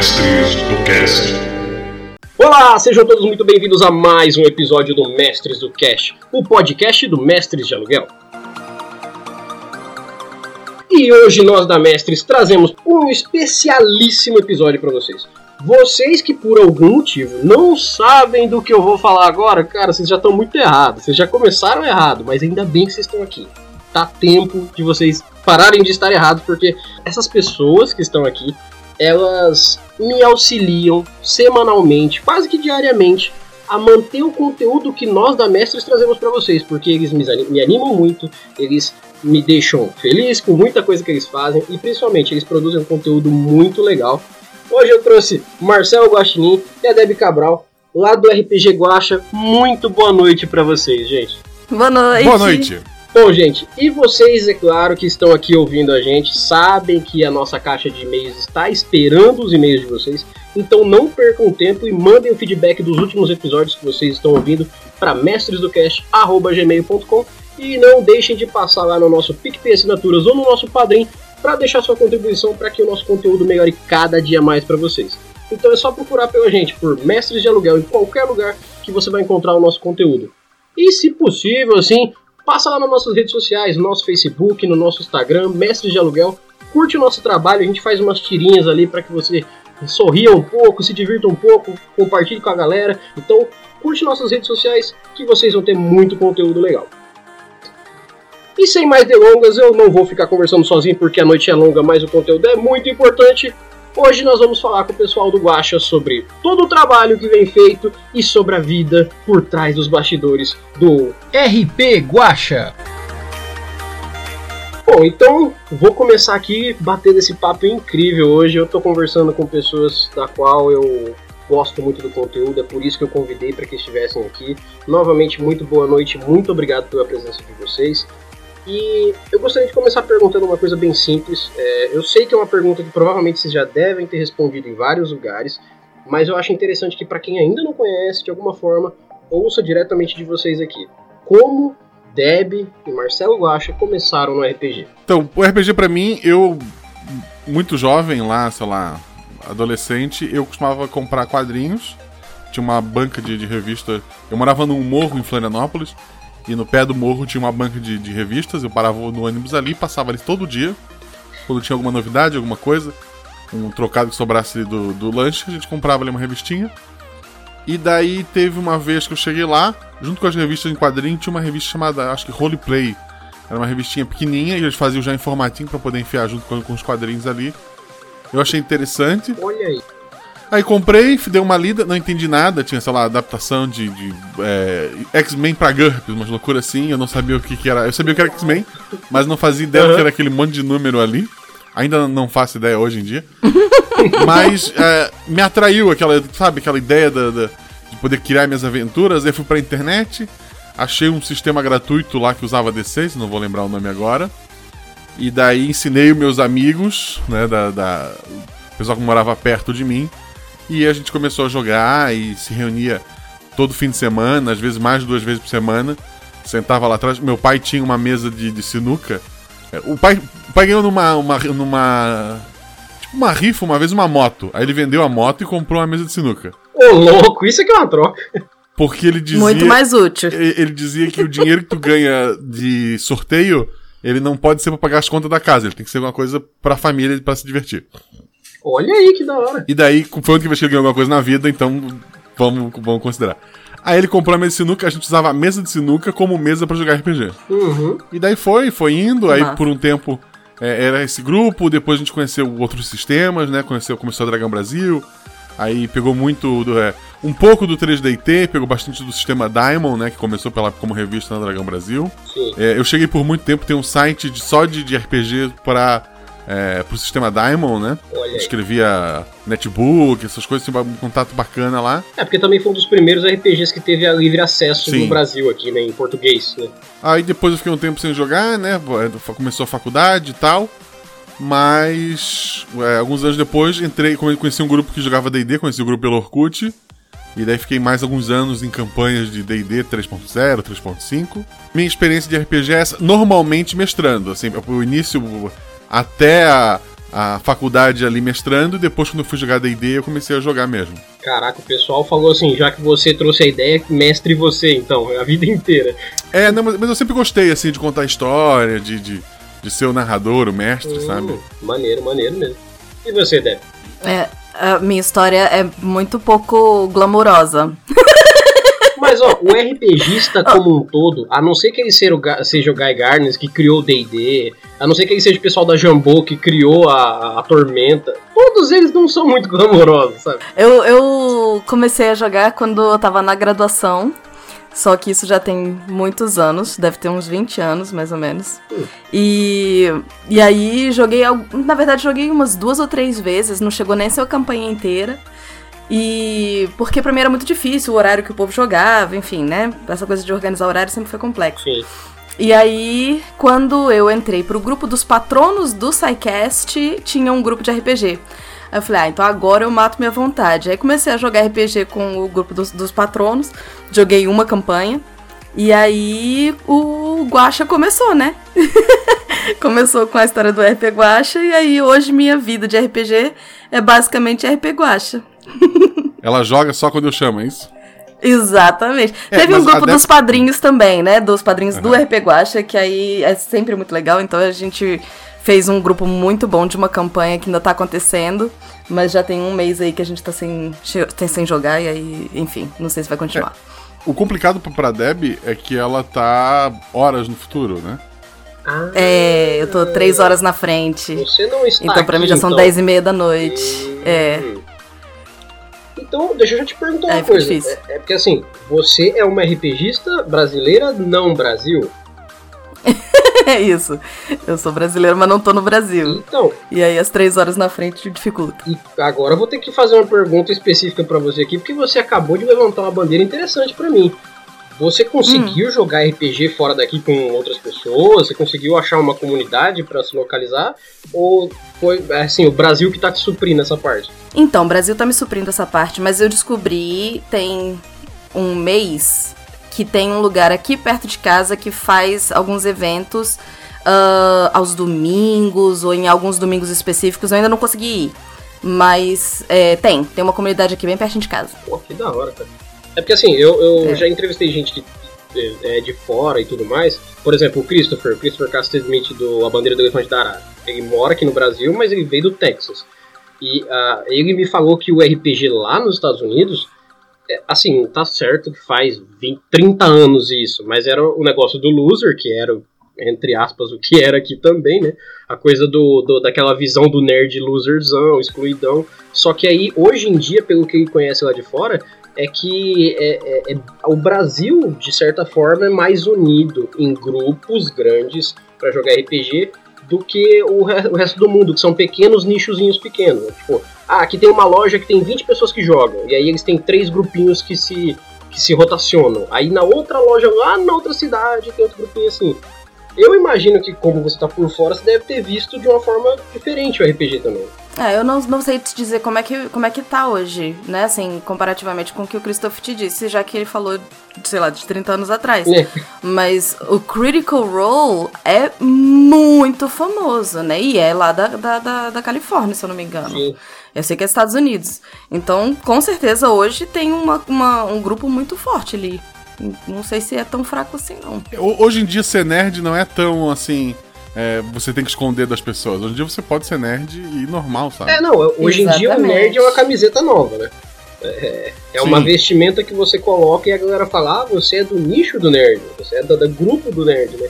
Mestres do Cast. Olá, sejam todos muito bem-vindos a mais um episódio do Mestres do Cast, o podcast do Mestres de Aluguel. E hoje nós da Mestres trazemos um especialíssimo episódio para vocês. Vocês que por algum motivo não sabem do que eu vou falar agora, cara, vocês já estão muito errados. Vocês já começaram errado, mas ainda bem que vocês estão aqui. Tá tempo de vocês pararem de estar errados, porque essas pessoas que estão aqui, elas me auxiliam semanalmente, quase que diariamente, a manter o conteúdo que nós da Mestres trazemos para vocês, porque eles me animam muito, eles me deixam feliz com muita coisa que eles fazem e principalmente eles produzem um conteúdo muito legal Hoje eu trouxe Marcelo Guaxinim e a Debbie Cabral, lá do RPG Guacha. Muito boa noite para vocês, gente. Boa noite. Boa noite. Bom, gente, e vocês, é claro, que estão aqui ouvindo a gente, sabem que a nossa caixa de e-mails está esperando os e-mails de vocês. Então não percam tempo e mandem o feedback dos últimos episódios que vocês estão ouvindo para mestresdocast.gmail.com e não deixem de passar lá no nosso PicPay Assinaturas ou no nosso Padrim para deixar sua contribuição para que o nosso conteúdo melhore cada dia mais para vocês. Então é só procurar pela gente por Mestres de Aluguel em qualquer lugar que você vai encontrar o nosso conteúdo. E se possível, assim, passa lá nas nossas redes sociais, no nosso Facebook, no nosso Instagram, Mestres de Aluguel. Curte o nosso trabalho, a gente faz umas tirinhas ali para que você sorria um pouco, se divirta um pouco, compartilhe com a galera. Então, curte nossas redes sociais que vocês vão ter muito conteúdo legal. E sem mais delongas, eu não vou ficar conversando sozinho porque a noite é longa, mas o conteúdo é muito importante. Hoje nós vamos falar com o pessoal do Guacha sobre todo o trabalho que vem feito e sobre a vida por trás dos bastidores do RP Guacha. Bom, então vou começar aqui batendo esse papo incrível hoje. Eu estou conversando com pessoas da qual eu gosto muito do conteúdo, é por isso que eu convidei para que estivessem aqui. Novamente, muito boa noite, muito obrigado pela presença de vocês. E eu gostaria de começar perguntando uma coisa bem simples. É, eu sei que é uma pergunta que provavelmente vocês já devem ter respondido em vários lugares, mas eu acho interessante que para quem ainda não conhece, de alguma forma, ouça diretamente de vocês aqui. Como Deb e Marcelo Guacha começaram no RPG? Então, o RPG para mim, eu muito jovem lá, sei lá, adolescente, eu costumava comprar quadrinhos. Tinha uma banca de, de revista. Eu morava num morro em Florianópolis. E no pé do morro tinha uma banca de, de revistas. Eu parava no ônibus ali, passava ali todo dia. Quando tinha alguma novidade, alguma coisa, um trocado que sobrasse do, do lanche, a gente comprava ali uma revistinha. E daí teve uma vez que eu cheguei lá, junto com as revistas em quadrinho, tinha uma revista chamada, acho que Roleplay. Era uma revistinha pequenininha e eles faziam já em formatinho para poder enfiar junto com, com os quadrinhos ali. Eu achei interessante. Olha aí. Aí comprei, dei uma lida, não entendi nada. Tinha, sei lá, adaptação de, de é, X-Men pra GURPS, umas loucuras assim. Eu não sabia o que, que era. Eu sabia o que era X-Men, mas não fazia ideia uhum. que era aquele monte de número ali. Ainda não faço ideia hoje em dia. mas é, me atraiu aquela, sabe, aquela ideia da, da, de poder criar minhas aventuras. Aí fui pra internet, achei um sistema gratuito lá que usava D6, não vou lembrar o nome agora. E daí ensinei os meus amigos, né, da, da pessoal que morava perto de mim, e a gente começou a jogar e se reunia todo fim de semana, às vezes mais de duas vezes por semana. Sentava lá atrás. Meu pai tinha uma mesa de, de sinuca. É, o pai, o pai ganhou numa, uma, numa. Tipo uma rifa, uma vez uma moto. Aí ele vendeu a moto e comprou uma mesa de sinuca. Ô, louco, isso aqui é uma troca. Porque ele dizia. Muito mais útil. Ele dizia que o dinheiro que tu ganha de sorteio, ele não pode ser pra pagar as contas da casa. Ele tem que ser uma coisa pra família para se divertir. Olha aí que da hora. E daí, foi onde que ele ganhou alguma coisa na vida, então vamos, vamos considerar. Aí ele comprou a mesa de sinuca, a gente usava a mesa de sinuca como mesa para jogar RPG. Uhum. E daí foi, foi indo, aí por um tempo é, era esse grupo, depois a gente conheceu outros sistemas, né? Conheceu, começou a Dragão Brasil, aí pegou muito do. É, um pouco do 3DT, pegou bastante do sistema Diamond, né? Que começou pela, como revista na Dragão Brasil. É, eu cheguei por muito tempo, tem um site de, só de, de RPG para é, pro sistema Diamond, né? Escrevia netbook, essas coisas, tinha um contato bacana lá. É, porque também foi um dos primeiros RPGs que teve a livre acesso Sim. no Brasil aqui, né, em português, né? Aí depois eu fiquei um tempo sem jogar, né? É, começou a faculdade e tal. Mas é, alguns anos depois entrei, conheci um grupo que jogava D&D, conheci o grupo pelo Orkut. E daí fiquei mais alguns anos em campanhas de D&D 3.0, 3.5. Minha experiência de RPG é essa, normalmente mestrando, assim, o início até a, a faculdade ali mestrando, e depois, quando eu fui jogar DD, eu comecei a jogar mesmo. Caraca, o pessoal falou assim, já que você trouxe a ideia, mestre você, então, a vida inteira. É, não, mas, mas eu sempre gostei, assim, de contar história, de, de, de ser o narrador, o mestre, hum, sabe? Maneiro, maneiro mesmo. E você, Deb? É, a minha história é muito pouco glamourosa. Mas, ó, o RPGista como um todo, a não ser que ele seja o, seja o Guy Garnes que criou o D&D, a não ser que ele seja o pessoal da Jambô que criou a, a Tormenta, todos eles não são muito glamourosos, sabe? Eu, eu comecei a jogar quando eu tava na graduação, só que isso já tem muitos anos, deve ter uns 20 anos, mais ou menos. Hum. E, e aí joguei, na verdade joguei umas duas ou três vezes, não chegou nem a ser a campanha inteira. E porque pra mim era muito difícil o horário que o povo jogava, enfim, né? Essa coisa de organizar horário sempre foi complexo. Sim. E aí, quando eu entrei pro grupo dos patronos do SciCast, tinha um grupo de RPG. Aí eu falei, ah, então agora eu mato minha vontade. Aí comecei a jogar RPG com o grupo dos, dos patronos, joguei uma campanha. E aí o Guacha começou, né? começou com a história do RP Guacha e aí hoje minha vida de RPG é basicamente RP Guacha. Ela joga só quando eu chamo, é isso? Exatamente. É, Teve um grupo dos padrinhos também, né? Dos padrinhos uhum. do RP Guacha, que aí é sempre muito legal. Então a gente fez um grupo muito bom de uma campanha que ainda tá acontecendo. Mas já tem um mês aí que a gente tá sem, sem jogar, e aí, enfim, não sei se vai continuar. É. O complicado pra Deb é que ela tá horas no futuro, né? Ah, é, eu tô três horas na frente. Você não está Então pra aqui, mim já são então. dez e meia da noite. Hum. É. Então, deixa eu já te perguntar uma é, coisa. É, é, porque assim, você é uma RPGista brasileira não Brasil? é isso. Eu sou brasileiro, mas não tô no Brasil. Então. E aí as três horas na frente dificulta. E agora eu vou ter que fazer uma pergunta específica para você aqui, porque você acabou de levantar uma bandeira interessante para mim. Você conseguiu hum. jogar RPG fora daqui com outras pessoas? Você conseguiu achar uma comunidade para se localizar? Ou foi assim, o Brasil que tá te suprindo essa parte? Então, o Brasil tá me suprindo essa parte, mas eu descobri tem um mês que tem um lugar aqui perto de casa que faz alguns eventos uh, aos domingos ou em alguns domingos específicos. Eu ainda não consegui ir. Mas é, tem, tem uma comunidade aqui bem pertinho de casa. Pô, que da hora, cara. É porque assim, eu, eu é. já entrevistei gente que é de fora e tudo mais. Por exemplo, o Christopher, Christopher Castro Smith do A Bandeira do Elefante da Arara. Ele mora aqui no Brasil, mas ele veio do Texas. E uh, ele me falou que o RPG lá nos Estados Unidos, é, assim, tá certo que faz 20, 30 anos isso, mas era o negócio do loser, que era, entre aspas, o que era aqui também, né? A coisa do, do daquela visão do nerd loserzão, excluidão. Só que aí, hoje em dia, pelo que ele conhece lá de fora, é que é, é, é, o Brasil, de certa forma, é mais unido em grupos grandes para jogar RPG do que o, o, resto do mundo, que são pequenos nichozinhos pequenos. Tipo, ah, aqui tem uma loja que tem 20 pessoas que jogam, e aí eles têm três grupinhos que se, que se rotacionam. Aí na outra loja, lá na outra cidade, tem outro grupinho assim. Eu imagino que, como você tá por fora, você deve ter visto de uma forma diferente o RPG também. É, eu não, não sei te dizer como é, que, como é que tá hoje, né? Assim, comparativamente com o que o Christoph te disse, já que ele falou, sei lá, de 30 anos atrás. É. Mas o Critical Role é muito famoso, né? E é lá da, da, da, da Califórnia, se eu não me engano. Sim. Eu sei que é Estados Unidos. Então, com certeza, hoje tem uma, uma, um grupo muito forte ali. Não sei se é tão fraco assim, não. Hoje em dia, ser nerd não é tão assim é, você tem que esconder das pessoas. Hoje em dia você pode ser nerd e normal, sabe? É, não, hoje Exatamente. em dia o nerd é uma camiseta nova, né? É, é uma vestimenta que você coloca e a galera fala, ah, você é do nicho do nerd, você é do, do grupo do nerd, né?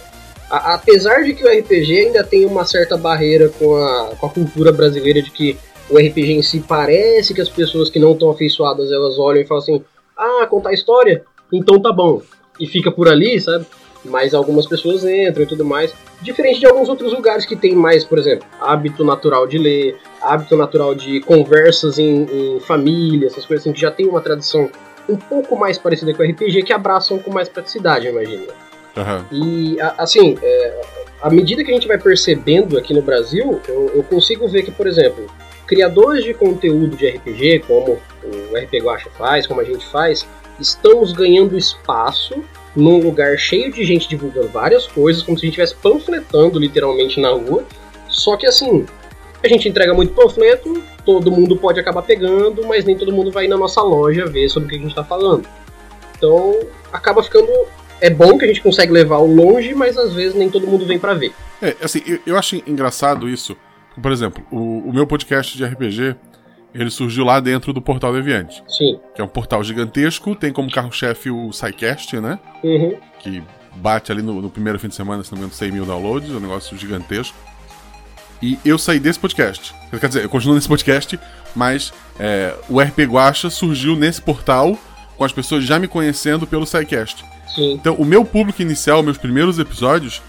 A, apesar de que o RPG ainda tem uma certa barreira com a, com a cultura brasileira de que o RPG em si parece que as pessoas que não estão afeiçoadas elas olham e falam assim, ah, contar história? Então tá bom. E fica por ali, sabe? Mas algumas pessoas entram e tudo mais. Diferente de alguns outros lugares que tem mais, por exemplo, hábito natural de ler, hábito natural de conversas em, em família, essas coisas assim, que já tem uma tradição um pouco mais parecida com o RPG, que abraçam com mais praticidade, eu imagino. Uhum. E, assim, é, à medida que a gente vai percebendo aqui no Brasil, eu, eu, consigo ver que, por exemplo, criadores de conteúdo de RPG, como o RP Guacha faz, como a gente faz, estamos ganhando espaço num lugar cheio de gente divulgando várias coisas, como se a gente estivesse panfletando literalmente na rua. Só que assim, A gente entrega muito panfleto, todo mundo pode acabar pegando, mas nem todo mundo vai na nossa loja ver sobre o que a gente está falando. Então, acaba ficando. É bom que a gente consegue levar ao longe, mas às vezes nem todo mundo vem para ver. É, assim, eu, eu, acho engraçado isso. Por exemplo, o, o, meu podcast de RPG, ele surgiu lá dentro do Portal Deviante. Sim. Que é um portal gigantesco, tem como carro-chefe o SciCast, né? Uhum. Que bate ali no, no, primeiro fim de semana, se não me engano, 100 mil downloads, é um negócio gigantesco. E eu saí desse podcast. Quer dizer, eu continuo nesse podcast, mas é, o RP Guacha surgiu nesse portal com as pessoas já me conhecendo pelo SciCast. Sim. Então, o meu público inicial, meus primeiros episódios,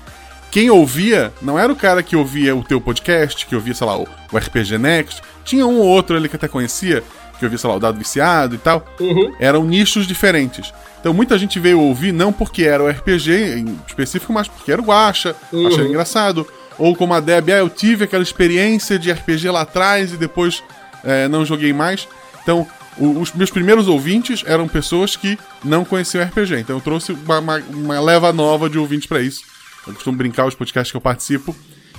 quem ouvia não era o cara que ouvia o teu podcast, que ouvia, sei lá, o, o RPG Next. Tinha um ou outro ali que até conhecia, que ouvia, sei lá, o Dado Viciado e tal. Uhum. Eram nichos diferentes. Então muita gente veio ouvir não porque era o RPG em específico, mas porque era o Guacha, uhum. achava engraçado. Ou como a Deb, ah, eu tive aquela experiência de RPG lá atrás e depois é, não joguei mais. Então, os meus primeiros ouvintes eram pessoas que não conheciam RPG. Então eu trouxe uma, uma, uma leva nova de ouvintes para isso. Eu costumo brincar os podcasts que eu participo.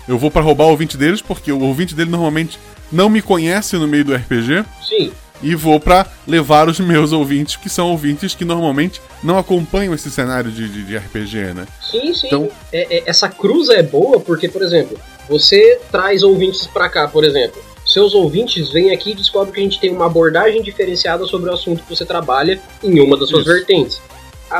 Eu vou para roubar o ouvinte deles, porque o ouvinte dele normalmente não me conhece no meio do RPG. Sim e vou para levar os meus ouvintes, que são ouvintes que normalmente não acompanham esse cenário de, de, de RPG, né? Sim, sim. Então... É, é, essa cruza é boa porque, por exemplo, você traz ouvintes para cá, por exemplo. Seus ouvintes vêm aqui e descobrem que a gente tem uma abordagem diferenciada sobre o assunto que você trabalha em uma das suas Isso. vertentes.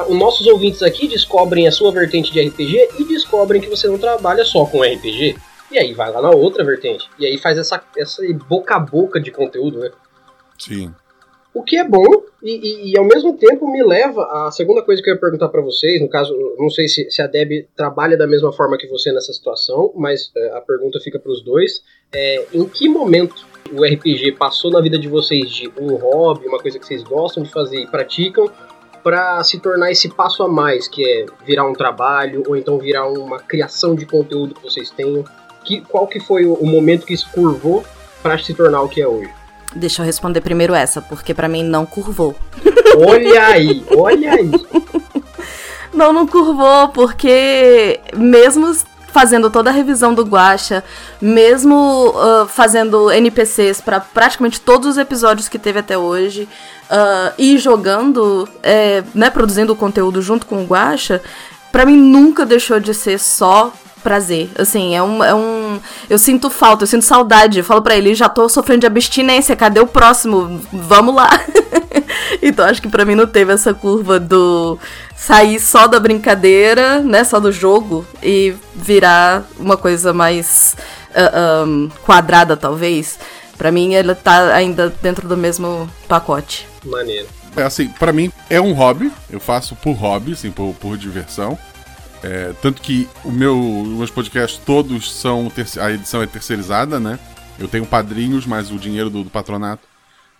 Os nossos ouvintes aqui descobrem a sua vertente de RPG e descobrem que você não trabalha só com RPG. E aí vai lá na outra vertente. E aí faz essa, essa boca a boca de conteúdo, né? Sim. O que é bom e, e, e, ao mesmo tempo me leva à segunda coisa que eu ia perguntar para vocês. No caso, não sei se, se, a Deb trabalha da mesma forma que você nessa situação, mas é, a pergunta fica para os dois. É, em que momento o RPG passou na vida de vocês de um hobby, uma coisa que vocês gostam de fazer e praticam, para se tornar esse passo a mais, que é virar um trabalho ou então virar uma criação de conteúdo que vocês tenham? Que, qual que foi o, o momento que isso curvou para se tornar o que é hoje? Deixa eu responder primeiro essa, porque para mim não curvou. Olha aí, olha aí. não, não curvou, porque mesmo fazendo toda a revisão do Guacha, mesmo uh, fazendo NPCs para praticamente todos os episódios que teve até hoje, uh, e jogando, é, né, produzindo o conteúdo junto com o Guacha, para mim nunca deixou de ser só prazer. Assim, é um, é um. Eu sinto falta, eu sinto saudade. Eu falo pra ele, já tô sofrendo de abstinência, cadê o próximo? Vamos lá. então acho que pra mim não teve essa curva do sair só da brincadeira, né? Só do jogo e virar uma coisa mais uh, ah, um, quadrada, talvez. Pra mim, ele tá ainda dentro do mesmo pacote. Maneiro. É assim, para mim é um hobby, eu faço por hobby, assim, por, por diversão. É, tanto que o meu, os meus podcasts todos são. A edição é terceirizada, né? Eu tenho padrinhos, mas o dinheiro do, do patronato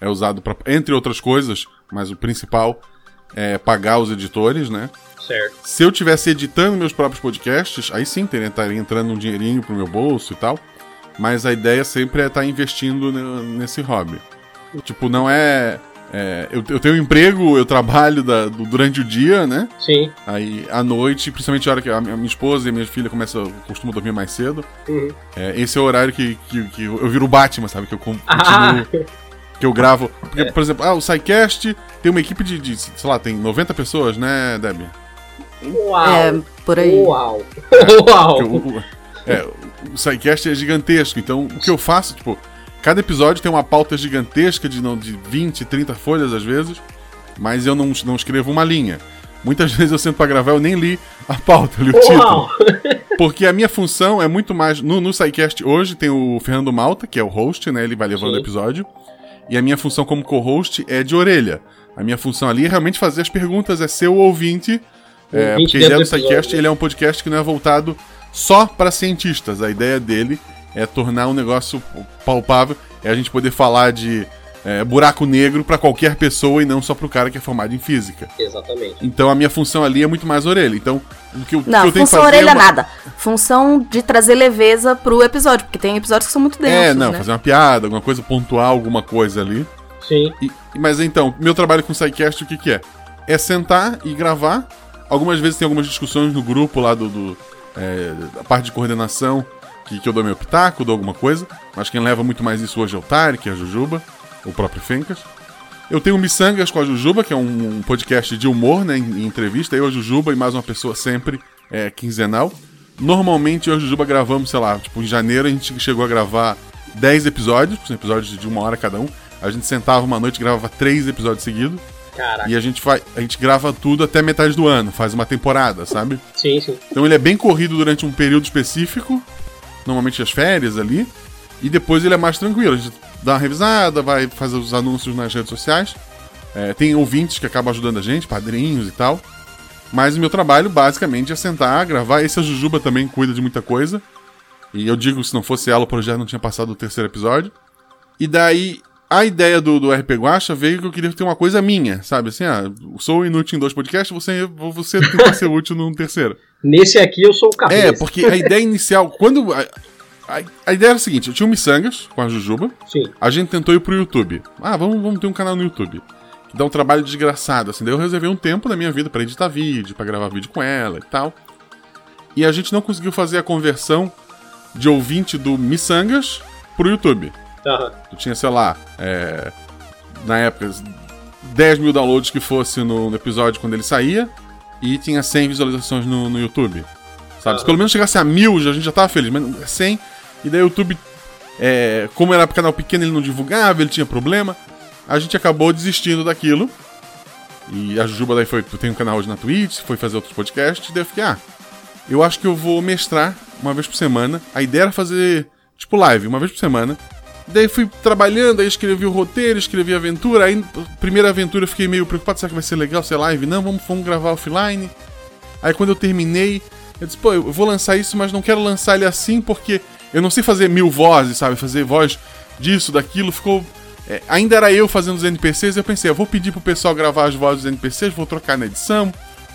é usado para, entre outras coisas, mas o principal é pagar os editores, né? Certo. Se eu tivesse editando meus próprios podcasts, aí sim teria, estaria entrando um dinheirinho pro meu bolso e tal. Mas a ideia sempre é estar tá investindo nesse hobby. Tipo, não é é, eu, eu, tenho um emprego, eu trabalho da, do, durante o dia, né? Sim. Aí à noite, principalmente a hora que a minha esposa e a minha filha começam, costumam dormir mais cedo. Uhum. É, esse é o horário que, que, que, eu viro o Batman, sabe? Que eu continuo. Ah. Que eu gravo. Porque, é. por exemplo, ah, o SciCast tem uma equipe de, de, sei lá, tem 90 pessoas, né, Debbie? Uau! É, por aí. Uau! Uau! O, o, é, o SciCast é gigantesco, então o que eu faço, tipo Cada episódio tem uma pauta gigantesca de, não, de 20, 30 folhas às vezes, mas eu não, não escrevo uma linha. Muitas vezes eu sento pra gravar, eu nem li a pauta, eu li o título. Porque a minha função é muito mais. No, no SciCast hoje tem o Fernando Malta, que é o host, né? Ele vai levando o episódio. E a minha função como co-host é de orelha. A minha função ali é realmente fazer as perguntas, é ser o ouvinte. É, porque a ideia do SciCast ele é um podcast que não é voltado só para cientistas. A ideia dele é tornar um negócio palpável, é a gente poder falar de é, buraco negro para qualquer pessoa e não só para o cara que é formado em física. Exatamente. Então a minha função ali é muito mais orelha. Então o que eu, não, que eu tenho função que fazer orelha é uma... nada. Função de trazer leveza pro episódio, porque tem episódios que são muito densos. É, não, né? fazer uma piada, alguma coisa pontual, alguma coisa ali. Sim. E, mas então, meu trabalho com o SciCast o que, que é? É sentar e gravar. Algumas vezes tem algumas discussões no grupo lá do, do é, a parte de coordenação que, que eu dou meu pitaco, dou alguma coisa. Mas quem leva muito mais isso hoje é o Tarek, é a Jujuba, o próprio Fencas. Eu tenho o Missangas com a Jujuba, que é um, um podcast de humor, né, em, em, entrevista. Eu, a Jujuba e mais uma pessoa sempre, é, quinzenal. Normalmente eu e a Jujuba gravamos, sei lá, tipo, em janeiro a gente chegou a gravar 10 episódios, episódios de uma hora cada um. A gente sentava uma noite e gravava três episódios seguidos. Caraca. E a gente, vai, a gente grava tudo até metade do ano, faz uma temporada, sabe? Sim, sim. Então ele é bem corrido durante um período específico, normalmente as férias ali, e depois ele é mais tranquilo. A gente dá uma revisada, vai fazer os anúncios nas redes sociais. É, tem ouvintes que acabam ajudando a gente, padrinhos e tal. Mas o meu trabalho, basicamente, é sentar, gravar. Esse a Jujuba também cuida de muita coisa. E eu digo, se não fosse ela, o projeto não tinha passado o terceiro episódio. E daí, a ideia do, do RP Guacha veio que eu queria ter uma coisa minha, sabe? Assim, ah, sou inútil em dois podcasts, você, você tentar ser útil num terceiro. Nesse aqui eu sou o cabeça. É, porque a ideia inicial, quando... A, a, a, ideia era a seguinte, eu tinha o Missangas com a Jujuba. Sim. A gente tentou ir pro YouTube. Ah, vamos, vamos ter um canal no YouTube. Que dá um trabalho desgraçado, assim. Daí eu reservei um tempo na minha vida para editar vídeo, para gravar vídeo com ela e tal. E a gente não conseguiu fazer a conversão de ouvinte do Missangas pro YouTube. Uhum. Eu tinha, sei lá, é, na época, 10 mil downloads que fosse no, no, episódio quando ele saía, e tinha 100 visualizações no, no YouTube. Sabe? Uhum. Se pelo menos chegasse a mil, a gente já tava feliz, mas 100, e daí o YouTube, é, como era canal pequeno, ele não divulgava, ele tinha problema, a gente acabou desistindo daquilo. E a Jujuba daí foi, tem um canal hoje na Twitch, foi fazer outros podcasts, e daí eu fiquei, ah, eu acho que eu vou mestrar uma vez por semana. A ideia era fazer, tipo, live, uma vez por semana. Daí fui trabalhando, aí escrevi o roteiro, escrevi a aventura. Aí, primeira aventura, eu fiquei meio preocupado: será que vai ser legal ser live? Não, vamos, vamos gravar offline. Aí, quando eu terminei, eu disse: pô, eu vou lançar isso, mas não quero lançar ele assim porque eu não sei fazer mil vozes, sabe? Fazer voz disso, daquilo. Ficou. É, ainda era eu fazendo os NPCs. Eu pensei: eu vou pedir pro pessoal gravar as vozes dos NPCs, vou trocar na edição,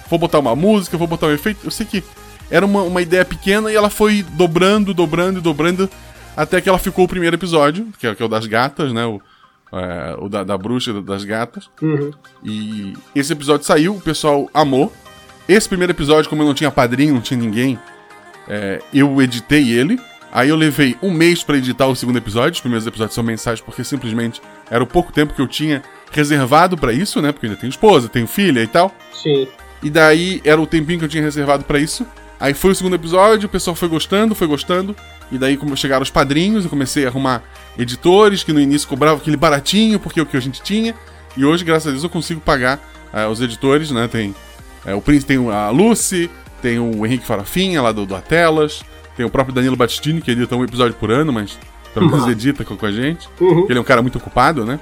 vou botar uma música, vou botar um efeito. Eu sei que era uma, uma ideia pequena e ela foi dobrando, dobrando dobrando até que ela ficou o primeiro episódio, que é, que é o das gatas, né? O, é, o da, da, bruxa das gatas. Uhum. E esse episódio saiu, o pessoal amou. Esse primeiro episódio, como eu não tinha padrinho, não tinha ninguém, é, eu editei ele. Aí eu levei um mês para editar o segundo episódio. Os primeiros episódios são mensagens porque simplesmente era o pouco tempo que eu tinha reservado para isso, né? Porque eu ainda tenho esposa, tenho filha e tal. Sim. E daí era o tempinho que eu tinha reservado para isso. Aí foi o segundo episódio, o pessoal foi gostando, foi gostando. E daí como chegaram os padrinhos, eu comecei a arrumar editores que no início cobravam aquele baratinho, porque é o que a gente tinha. E hoje, graças a Deus, eu consigo pagar uh, os editores, né? Tem uh, o Prince, tem a Lucy, tem o Henrique Farafinha lá do, do Atelas, tem o próprio Danilo Battistini, que edita um episódio por ano, mas pelo menos edita com, com a gente. Uhum. Ele é um cara muito ocupado, né?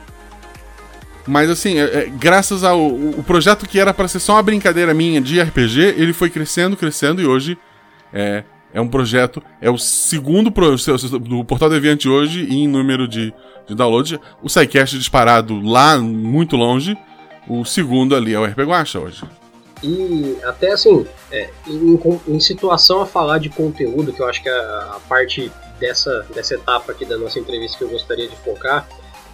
Mas assim, é, é, graças ao o projeto que era para ser só uma brincadeira minha de RPG, ele foi crescendo, crescendo e hoje é, é um projeto, é o segundo pro, do Portal Deviante hoje em número de, de downloads. O SciCast disparado lá muito longe, o segundo ali é o RP Guacha hoje. E até assim, é, em, em, situação a falar de conteúdo, que eu acho que a, a parte dessa, dessa etapa aqui da nossa entrevista que eu gostaria de focar,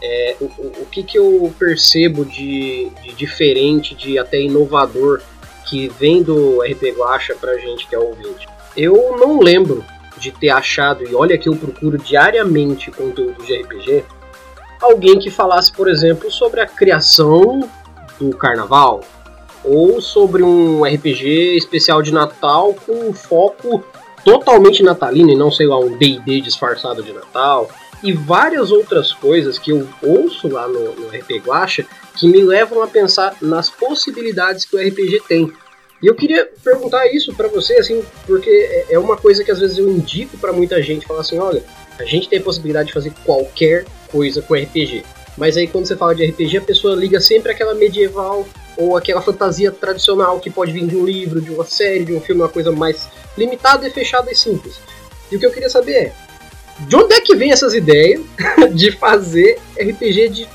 é, o, o, que, que eu percebo de, de, diferente, de até inovador que vem do RP Guacha pra gente que é ouvinte? Eu não lembro de ter achado, e olha que eu procuro diariamente conteúdo de RPG, alguém que falasse, por exemplo, sobre a criação do carnaval, ou sobre um RPG especial de Natal com foco totalmente natalino e não sei lá, um DD disfarçado de Natal e várias outras coisas que eu ouço lá no, no RPG Guacha que me levam a pensar nas possibilidades que o RPG tem. E eu queria perguntar isso para você, assim, porque é, é uma coisa que às vezes eu indico para muita gente, falar assim, olha, a gente tem a possibilidade de fazer qualquer coisa com RPG. Mas aí quando você fala de RPG, a pessoa liga sempre aquela medieval ou aquela fantasia tradicional que pode vir de um livro, de uma série, de um filme, uma coisa mais limitada e fechada e simples. E o que eu queria saber é, de onde é que vem essas ideias de fazer RPG de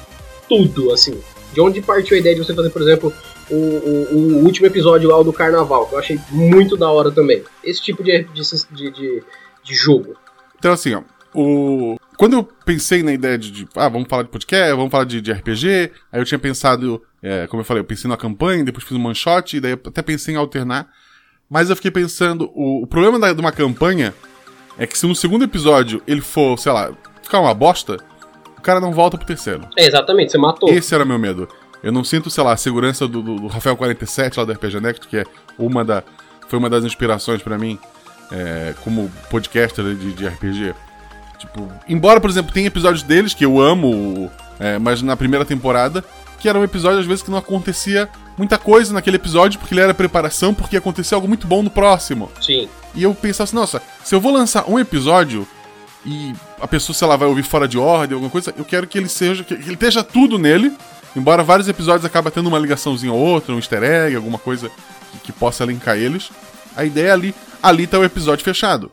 tudo, assim? De onde partiu a ideia de você fazer, por exemplo, o, o, o último episódio lá do Carnaval, que eu achei muito da hora também. Esse tipo de, de, de, de jogo. Então, assim, ó, o... quando eu pensei na ideia de, de, ah, vamos falar de podcast, vamos falar de, de RPG, aí eu tinha pensado, é, como eu falei, eu pensei na campanha, depois fiz um shot, e daí eu até pensei em alternar, mas eu fiquei pensando, o, o problema da, de uma campanha é que se no segundo episódio ele for, sei lá, ficar uma bosta, o cara não volta pro terceiro. É, exatamente, você matou. Esse era meu medo. Eu não sinto, sei lá, a segurança do, do, do Rafael 47 lá do RPG Next, que é uma da. Foi uma das inspirações pra mim, é, como podcaster de, de RPG. Tipo, embora, por exemplo, tem episódios deles que eu amo, é, mas na primeira temporada, que era um episódio, às vezes, que não acontecia muita coisa naquele episódio, porque ele era preparação, porque acontecia algo muito bom no próximo. Sim. E eu pensava assim, nossa, se eu vou lançar um episódio e a pessoa, sei lá, vai ouvir fora de ordem, alguma coisa, eu quero que ele seja, que ele esteja tudo nele, embora vários episódios acabem tendo uma ligaçãozinha ou outra, um easter egg, alguma coisa que, que possa linkar eles. A ideia é ali, ali tá o episódio fechado.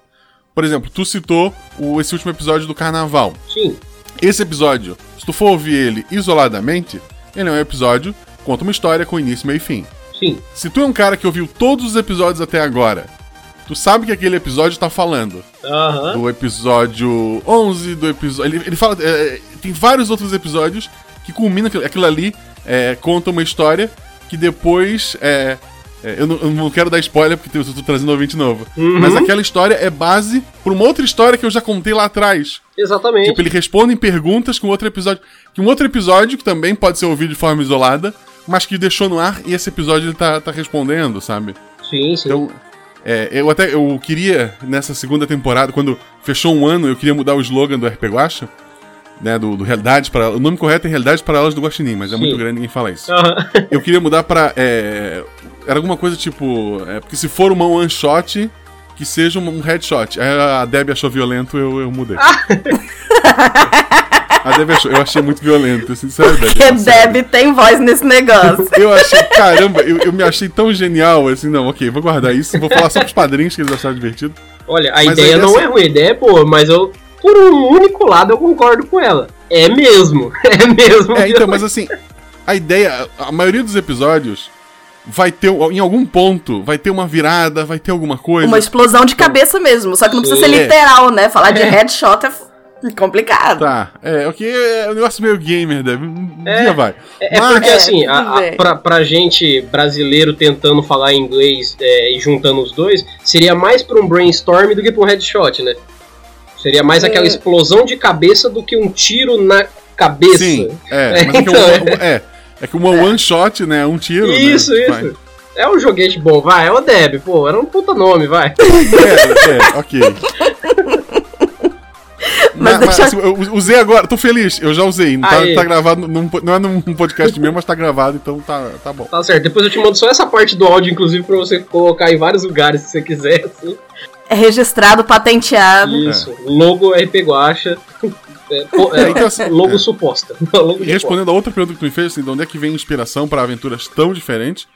Por exemplo, tu citou o, esse último episódio do carnaval. Sim. Esse episódio, se tu for ouvir ele isoladamente, ele é um episódio que conta uma história com início, meio e fim. Sim. Se tu é um cara que ouviu todos os episódios até agora, tu sabe que aquele episódio tá falando Aham. do episódio 11, do episódio. Ele, ele fala. é, tem vários outros episódios que culminam aquilo, aquilo ali, é, conta uma história que depois. é, é, eu, não, eu não quero dar spoiler porque eu tô trazendo um ouvinte novo. Uhum. Mas aquela história é base pra uma outra história que eu já contei lá atrás. Exatamente. Tipo, ele responde em perguntas com outro episódio. Que um outro episódio que também pode ser ouvido de forma isolada, mas que deixou no ar e esse episódio ele tá, tá respondendo, sabe? Sim, sim. Então, é, eu até eu queria, nessa segunda temporada, quando fechou um ano, eu queria mudar o slogan do RP Guacha, né, do, do Realidade para O nome correto é Realidade para elas do Guaxinim, mas é Sim. muito grande, ninguém fala isso. Aham. Eu queria mudar pra... é, era alguma coisa tipo... É, porque se for uma one shot, que seja um headshot. Aí a Deb achou violento, eu, eu mudei. a Deb achou, eu achei muito violento, assim, sério, Deb. Porque. Deb tem voz nesse negócio. Eu achei, caramba, eu, eu me achei tão genial, assim, não, ok, vou guardar isso, vou falar só pros padrinhos que eles acharam divertido. Olha, a Mas ideia aí não essa- é ruim, a ideia é boa, mas eu, por um único lado, eu concordo com ela. É mesmo. É mesmo. É, então, mas assim, a ideia, a maioria dos episódios vai ter, em algum ponto, vai ter uma virada, vai ter alguma coisa. Uma explosão de cabeça mesmo. Só que não precisa ser Sim. literal, né? Falar de É. headshot é complicado. Tá, é, ok, é um negócio meio gamer, Deb, um É. dia vai. É, é Mas- porque, É, assim, a, a, pra, pra gente brasileiro tentando falar inglês é, e juntando os dois, seria mais pra um brainstorm do que pra um headshot, né? Seria mais É. aquela explosão de cabeça do que um tiro na cabeça. Sim, é, É, mas é que, então, uma, é. é, é que uma one shot, né, um tiro, né, Isso, vai. isso. É um joguete bom, vai. É o Deb, pô, era um puta nome, vai. É, é, ok. Mas Mas, deixa- assim, eu usei agora, tô feliz, eu já usei. Não tá, tá gravado, num não é num podcast meu, mas tá gravado, então tá, tá bom. Tá certo. Depois eu te mando só essa parte do áudio, inclusive, pra você colocar em vários lugares se você quiser, assim. É registrado, patenteado. Isso. Logo RP Guacha. É, é, É, então, assim, logo é. suposta. Logo E suposta. respondendo a outra pergunta que tu me fez, assim, de onde é que vem inspiração para aventuras tão diferentes?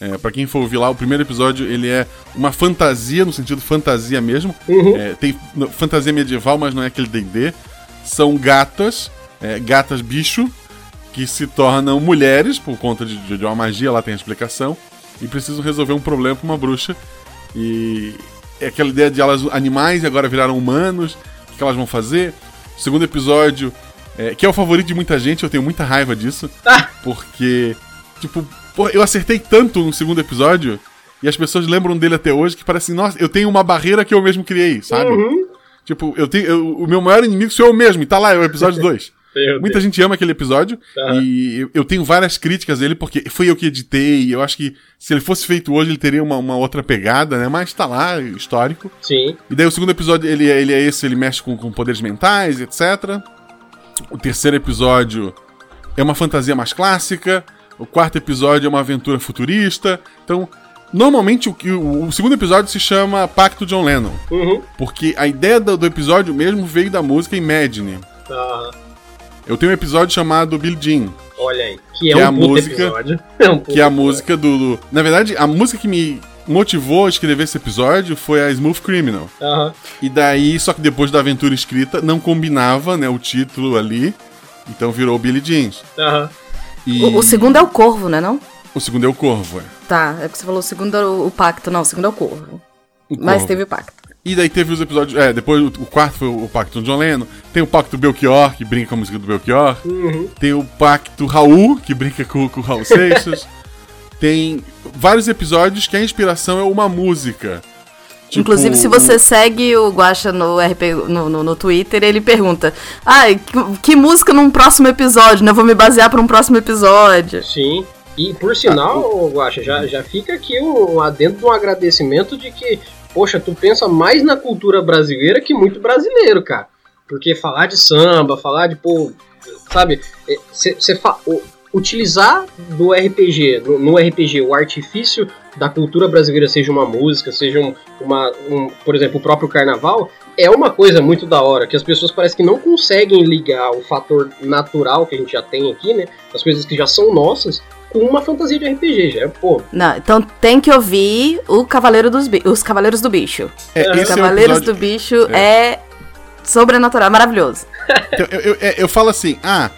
É, para quem for ouvir lá, o primeiro episódio ele é uma fantasia, no sentido fantasia mesmo. Uhum. É, tem fantasia medieval, mas não é aquele D&D. São gatas, é, gatas bicho, que se tornam mulheres por conta de, de- de uma magia, lá tem a explicação, e precisam resolver um problema com uma bruxa. E é aquela ideia de elas animais e agora viraram humanos, o que elas vão fazer? O segundo episódio, é, que é o favorito de muita gente, eu tenho muita raiva disso, Ah! porque, tipo, porra, eu acertei tanto no segundo episódio, e as pessoas lembram dele até hoje, que parece assim, nossa, eu tenho uma barreira que eu mesmo criei, sabe? Uhum. Tipo, eu tenho, eu- o meu maior inimigo sou eu mesmo, e tá lá, é o episódio 2. Meu Muita Deus. gente ama aquele episódio Tá. e eu, tenho várias críticas dele porque foi eu que editei. e Eu acho que se ele fosse feito hoje ele teria uma, uma outra pegada, né? Mas tá lá, histórico. Sim. E daí o segundo episódio ele, é- ele é esse, ele mexe com, com poderes mentais, etc. O terceiro episódio é uma fantasia mais clássica. O quarto episódio é uma aventura futurista. Então, normalmente o, o, o segundo episódio se chama Pacto John Lennon. Uhum. Porque a ideia do, do episódio mesmo veio da música Imagine. Ah, Eu tenho um episódio chamado Billie Jean, olha aí. Que é Que é um a música- episódio. É um que é a música do, do- Na verdade, a música que me motivou a escrever esse episódio foi a Smooth Criminal. Aham. E daí, só que depois da aventura escrita, não combinava, né, o título ali. Então virou Billie Jeans. Aham. E O, o segundo é o corvo, né não? o segundo é o Corvo, é. Tá, é que você falou o segundo é o, o pacto. Não, o segundo é o corvo. Mas teve o pacto. E daí teve os episódios. É, depois o, o quarto foi o, o Pacto do John Lennon. Tem o Pacto do Belchior, que brinca com a música do Belchior. Uhum. Tem o Pacto Raul, que brinca com, com o Raul Seixas. Tem vários episódios que a inspiração é uma música. Tipo, Inclusive, se você segue o Guacha no, RP, no, no, no Twitter, ele pergunta: Ai, que, que música num próximo episódio, né? Eu vou me basear pra um próximo episódio. Sim. E por sinal, Guaxa, já, já fica aqui um adendo de um agradecimento de que, poxa, tu pensa mais na cultura brasileira que muito brasileiro, cara. Porque falar de samba, falar de, pô, sabe, você fa o- utilizar do RPG, no, no RPG, o artifício da cultura brasileira, seja uma música, seja um, uma, um, por exemplo, o próprio carnaval, é uma coisa muito da hora, que as pessoas parecem que não conseguem ligar o fator natural que a gente já tem aqui, né, as coisas que já são nossas, com uma fantasia de RPG, já é, pô, Não, então tem que ouvir o Cavaleiro dos Bi- os Cavaleiros do Bicho. É, Os é Cavaleiros episódio- do Bicho é. sobrenatural, é maravilhoso. Então, eu, eu- é, eu falo assim, ah,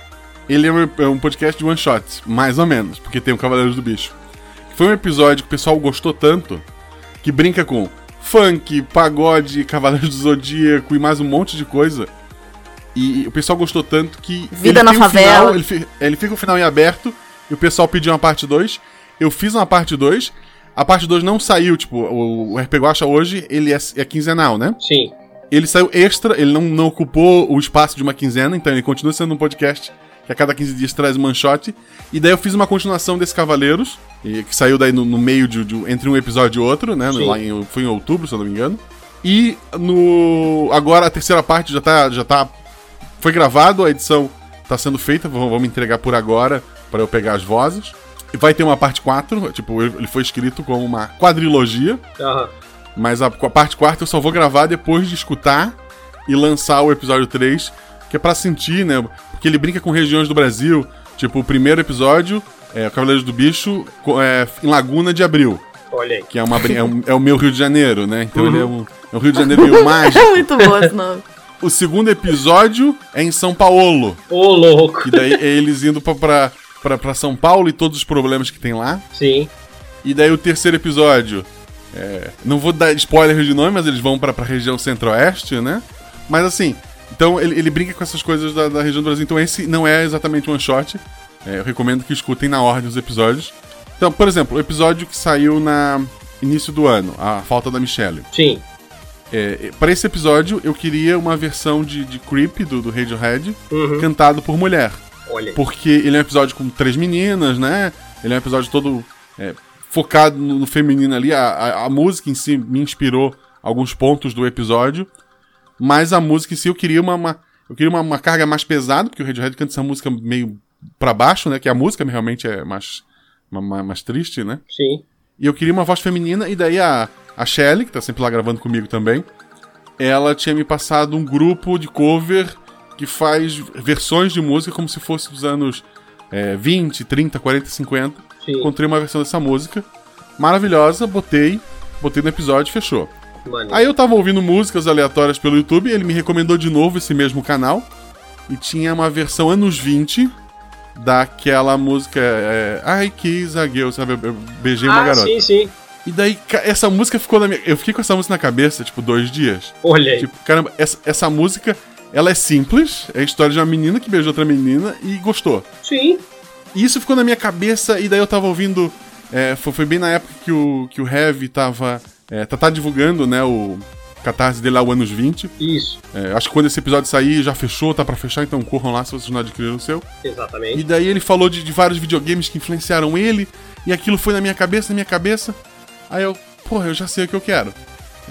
ele é um, é podcast de one shots, mais ou menos, porque tem o Cavaleiros do Bicho. Foi um episódio que o pessoal gostou tanto que brinca com funk, pagode, Cavaleiros do Zodíaco e mais um monte de coisa. E o pessoal gostou tanto que. Vida ele na favela. Final, ele, fi- ele fica o final em aberto e o pessoal pediu uma parte 2. Eu fiz uma parte 2. A parte 2 não saiu, tipo, o, o RP Guacha hoje ele é, é quinzenal, né? sim, Ele saiu extra, ele não, não ocupou o espaço de uma quinzena, então ele continua sendo um podcast que a cada 15 dias traz um shot. E daí eu fiz uma continuação desse Cavaleiros, que saiu daí no, no meio de, de- entre um episódio e outro, né? Sim. Lá em, foi em outubro, se eu não me engano. E no. Agora a terceira parte já tá. Já tá foi gravado, a edição tá sendo feita, me entregar por agora para eu pegar as vozes. E vai ter uma parte 4, tipo, ele foi escrito como uma quadrilogia. aham, Mas a, a parte quarta eu só vou gravar depois de escutar e lançar o episódio 3, que é pra sentir, né? Porque ele brinca com regiões do Brasil. Tipo, o primeiro episódio é o Cavaleiros do Bicho é, em Laguna de Abril, olha aí. que é, uma, é, um- é o meu Rio de Janeiro, né? Então ele é um, é um Rio de Janeiro meio mágico. É muito bom esse nome. O segundo episódio é em São Paulo, Ô, louco, que daí é eles indo pra, pra, pra, pra São Paulo e todos os problemas que tem lá. sim, E daí o terceiro episódio. é, não vou dar spoiler de nome, mas eles vão pra, pra região centro-oeste, né? Mas assim, então ele, ele brinca com essas coisas da, da região do Brasil. Então esse não é exatamente um one shot. É, eu recomendo que escutem na ordem os episódios. Então, por exemplo, o episódio que saiu na início do ano, A Falta da Michelle. sim, É, para esse episódio, eu queria uma versão de, de Creep do, do Radiohead uhum, cantado por mulher. Olha. Porque ele é um episódio com três meninas, né? Ele é um episódio todo é, focado no, no feminino ali. A, a, a música em si me inspirou alguns pontos do episódio. Mas a música em si eu queria uma, uma- eu queria uma, uma carga mais pesada, porque o Radiohead canta essa música meio pra baixo, né? Que a música realmente é mais, ma- ma- mais, triste, né? Sim, E eu queria uma voz feminina, e daí a, a Shelly, que tá sempre lá gravando comigo também, ela tinha me passado um grupo de cover que faz versões de música como se fosse dos anos é, 20, 30, 40, 50. sim, Encontrei uma versão dessa música, maravilhosa, botei, botei no episódio e fechou. maneiro. Aí eu tava ouvindo músicas aleatórias pelo YouTube, ele me recomendou de novo esse mesmo canal, e tinha uma versão anos 20 daquela música é, I Kiss a Girl, sabe? Eu beijei uma ah, garota. sim, sim, E daí, essa música ficou na minha. Eu fiquei com essa música na cabeça, tipo, dois dias. olha aí. Tipo, caramba, essa, essa música, ela é simples, é a história de uma menina que beijou outra menina e gostou. Sim, E isso ficou na minha cabeça, e daí eu tava ouvindo. é, foi, foi bem na época que o, que o Heavy tava. É, tá, tá divulgando, né, o catarse dele lá, o anos 20. isso, É, acho que quando esse episódio sair já fechou, tá pra fechar, então corram lá se vocês não adquiriram o seu. E exatamente. daí ele falou de, de vários videogames que influenciaram ele, e aquilo foi na minha cabeça, na minha cabeça. Aí eu, porra, eu já sei o que eu quero.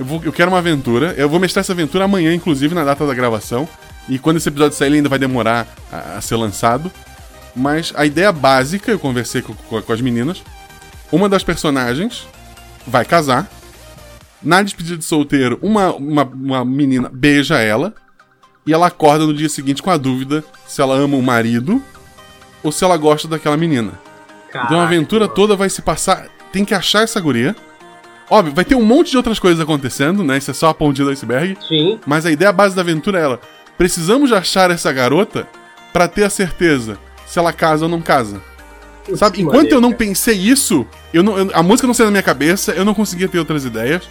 Eu, vou, eu quero uma aventura, eu vou mestrar essa aventura amanhã, inclusive, na data da gravação. E quando esse episódio sair, ele ainda vai demorar a, a ser lançado. Mas a ideia básica, eu conversei com, com- com as meninas. Uma das personagens vai casar. Na despedida de solteiro, uma, uma, uma menina beija ela. E ela acorda no dia seguinte com a dúvida se ela ama o marido ou se ela gosta daquela menina. Então a Caraca, aventura toda vai se passar. Tem que achar essa guria. Óbvio, vai ter um monte de outras coisas acontecendo, né? Isso é só a pontinha do iceberg. Sim, Mas a ideia base da aventura é ela. Precisamos de achar essa garota pra ter a certeza se ela casa ou não casa. Putz, Sabe? Enquanto maneiro, eu não cara. pensei isso, eu não, eu- a música não saiu da minha cabeça, eu não conseguia ter outras ideias.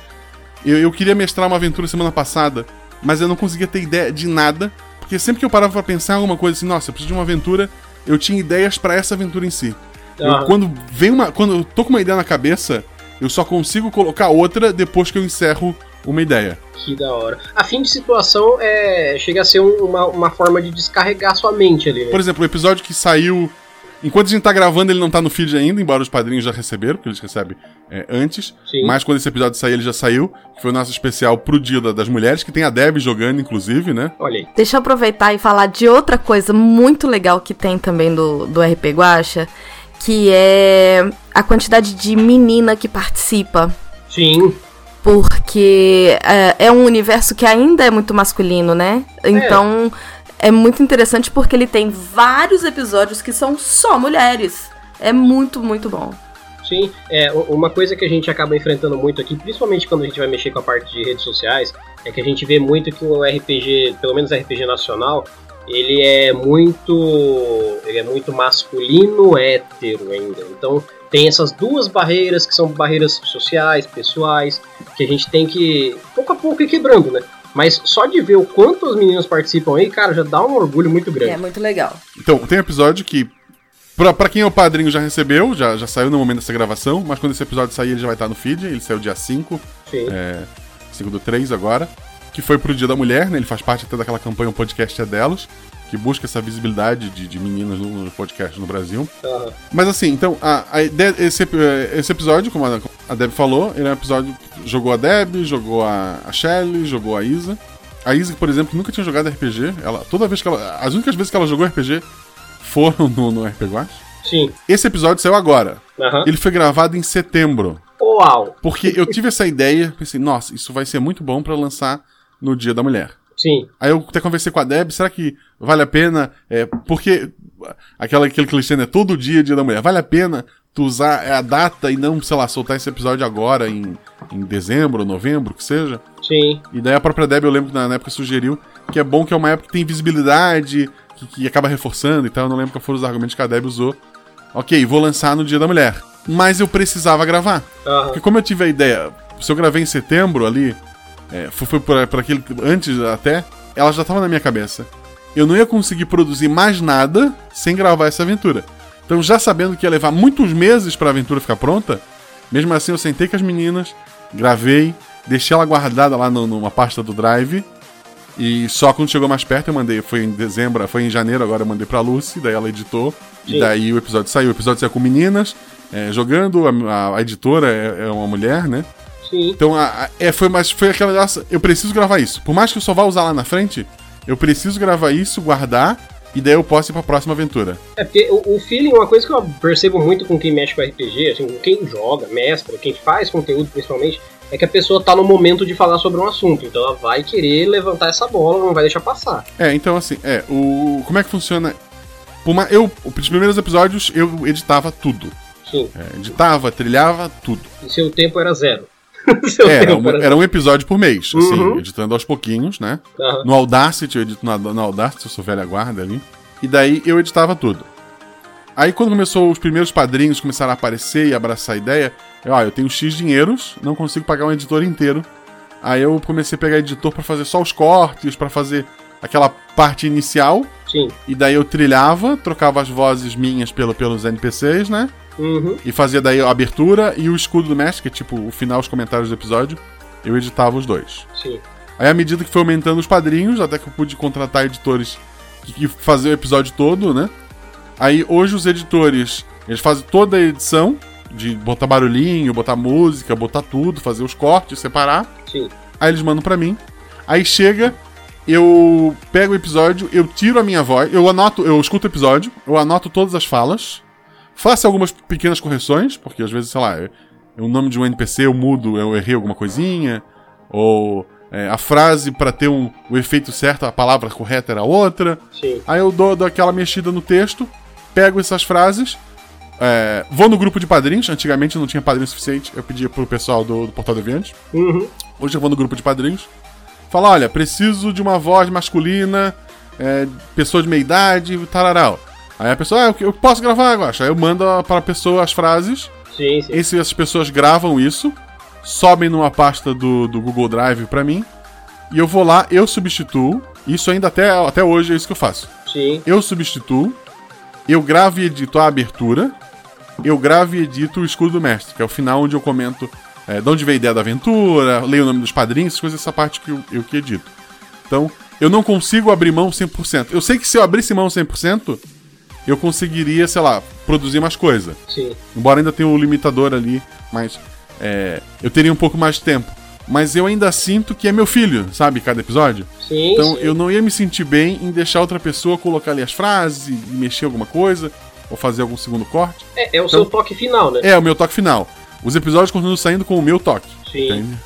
Eu, eu queria mestrar uma aventura semana passada, mas eu não conseguia ter ideia de nada, porque sempre que eu parava pra pensar alguma coisa assim, nossa, eu preciso de uma aventura, eu tinha ideias pra essa aventura em si. Eu, quando vem uma, quando eu tô com uma ideia na cabeça, eu só consigo colocar outra depois que eu encerro uma ideia. Que da hora. A fim de situação é chega a ser um- uma, uma forma de descarregar sua mente ali, né? Por exemplo, o episódio que saiu. Enquanto a gente tá gravando, ele não tá no feed ainda, embora os padrinhos já receberam, porque eles recebem é, antes. Sim. Mas quando esse episódio sair, ele já saiu. Que foi o nosso especial pro Dia da- das Mulheres, que tem a Deb jogando, inclusive, né? Olha aí. Deixa eu aproveitar e falar de outra coisa muito legal que tem também do, do RP Guacha, que é a quantidade de menina que participa. Sim. Porque é, é um universo que ainda é muito masculino, né? Então é muito interessante porque ele tem vários episódios que são só mulheres. É muito, muito bom. Sim, é uma coisa que a gente acaba enfrentando muito aqui, principalmente quando a gente vai mexer com a parte de redes sociais, é que a gente vê muito que o RPG, pelo menos o RPG nacional, ele é muito, ele é muito masculino hétero ainda. Então tem essas duas barreiras que são barreiras sociais, pessoais, que a gente tem que pouco a pouco ir quebrando, né? Mas só de ver o quanto os meninos participam aí, cara, já dá um orgulho muito grande. É muito legal. Então, tem um episódio que. Pra, pra quem é o padrinho já recebeu, já, já saiu no momento dessa gravação, mas quando esse episódio sair, ele já vai estar no feed. Ele saiu dia 5, Sim. é, 5 do 3 agora. Que foi pro Dia da Mulher, né? Ele faz parte até daquela campanha O Podcast é Delas, que busca essa visibilidade de, de meninas no, no podcast no Brasil. Aham. Mas assim, então, a, a ideia, esse, eh, esse episódio, como a, a Deb falou, ele é um episódio que jogou a Deb, jogou a, a Shelly, jogou a Isa. A Isa, por exemplo, que nunca tinha jogado RPG, ela, toda vez que ela. As únicas vezes que ela jogou RPG foram no, no RPG Watch. Sim. Esse episódio saiu agora. Aham. Ele foi gravado em setembro. Uau! Porque eu tive essa ideia, pensei, nossa, isso vai ser muito bom pra lançar no Dia da Mulher. Sim. Aí eu até conversei com a Deb, será que vale a pena? É, porque aquela, aquele clichê, né? Todo dia é dia da mulher. Vale a pena tu usar a data e não, sei lá, soltar esse episódio agora, em, em dezembro, novembro, que seja? Sim. E daí a própria Deb, eu lembro que na, na época sugeriu que é bom que é uma época que tem visibilidade, que, que acaba reforçando e tal. Eu não lembro qual foram os argumentos que a Deb usou. Ok, vou lançar no dia da mulher. Mas eu precisava gravar. Aham. Porque como eu tive a ideia, se eu gravei em setembro ali, é, foi, por, por aquele. Antes até, ela já tava na minha cabeça. Eu não ia conseguir produzir mais nada sem gravar essa aventura. Então, já sabendo que ia levar muitos meses pra aventura ficar pronta, mesmo assim eu sentei com as meninas, gravei, deixei ela guardada lá no- numa pasta do Drive. E só quando chegou mais perto eu mandei, foi em dezembro, foi em janeiro, agora eu mandei pra Lucy, daí ela editou. Sim. E daí o episódio saiu. O episódio saiu com meninas é, jogando, a, a- a editora é, é uma mulher, né? Sim. Então a, a- é, foi, mas foi aquela. Nossa, eu preciso gravar isso. Por mais que eu só vá usar lá na frente, eu preciso gravar isso, guardar, e daí eu posso ir pra próxima aventura. É porque o, o feeling, uma coisa que eu percebo muito com quem mexe com RPG, assim, com quem joga, mestra, quem faz conteúdo principalmente, é que a pessoa tá no momento de falar sobre um assunto. Então ela vai querer levantar essa bola, não vai deixar passar. É, então assim, é, o. Como é que funciona? Por ma- eu, os primeiros episódios, eu editava tudo. Sim. É, editava, trilhava, tudo. E seu tempo era zero. É, era, um, era um episódio por mês, assim, Uhum. editando aos pouquinhos, né? Aham. No Audacity, eu edito na, no Audacity, eu sou velha guarda ali. E daí eu editava tudo. Aí quando começou os primeiros padrinhos começaram a aparecer e abraçar a ideia, eu, ah, eu tenho X dinheiros, não consigo pagar um editor inteiro. Aí eu comecei a pegar editor pra fazer só os cortes, pra fazer aquela parte inicial. Sim. E daí eu trilhava, trocava as vozes minhas pelo, pelos NPCs, né? Uhum. E fazia daí a abertura e o escudo do mestre, que é tipo o final, os comentários do episódio. Eu editava os dois. Sim. Aí, à medida que foi aumentando os padrinhos, até que eu pude contratar editores que, faziam o episódio todo, né? Aí, hoje, os editores, eles fazem toda a edição, de botar barulhinho, botar música, botar tudo, fazer os cortes, separar. Sim. Aí, eles mandam pra mim. Aí, chega, eu pego o episódio, eu tiro a minha voz, eu anoto, eu escuto o episódio, eu anoto todas as falas, faço algumas pequenas correções, porque às vezes, sei lá, é- o nome de um NPC eu mudo, eu errei alguma coisinha, ou é, a frase para ter um, o efeito certo, a palavra correta era outra. Sim. Aí eu dou, dou aquela mexida no texto, pego essas frases, é, vou no grupo de padrinhos. Antigamente não tinha padrinho suficiente, eu pedia pro pessoal do, do Portal de Eventos. Uhum. Hoje eu vou no grupo de padrinhos. Falo, olha, preciso de uma voz masculina, é, pessoa de meia idade, tararau. Aí a pessoa, ah, eu, posso gravar agora. Aí eu mando para a pessoa as frases. Sim, sim. Esse, essas pessoas gravam isso, sobem numa pasta do, do Google Drive pra mim, e eu vou lá, eu substituo. Isso ainda até, até hoje é isso que eu faço. Sim. Eu substituo, eu gravo e edito a abertura, eu gravo e edito o escudo do mestre, que é o final onde eu comento é, de onde veio a ideia da aventura, leio o nome dos padrinhos, essas coisas, essa parte que eu, eu que edito. Então, eu não consigo abrir mão 100%. Eu sei que se eu abrisse mão 100%, eu conseguiria, sei lá, produzir mais coisa. Sim. Embora ainda tenha o limitador ali, mas é, eu teria um pouco mais de tempo. Mas eu ainda sinto que é meu filho, sabe, cada episódio. Sim, Então sim. eu não ia me sentir bem em deixar outra pessoa colocar ali as frases e mexer alguma coisa, ou fazer algum segundo corte. É, é o seu toque final, né? É, o meu toque final. Os episódios continuam saindo com o meu toque. Sim. Entende?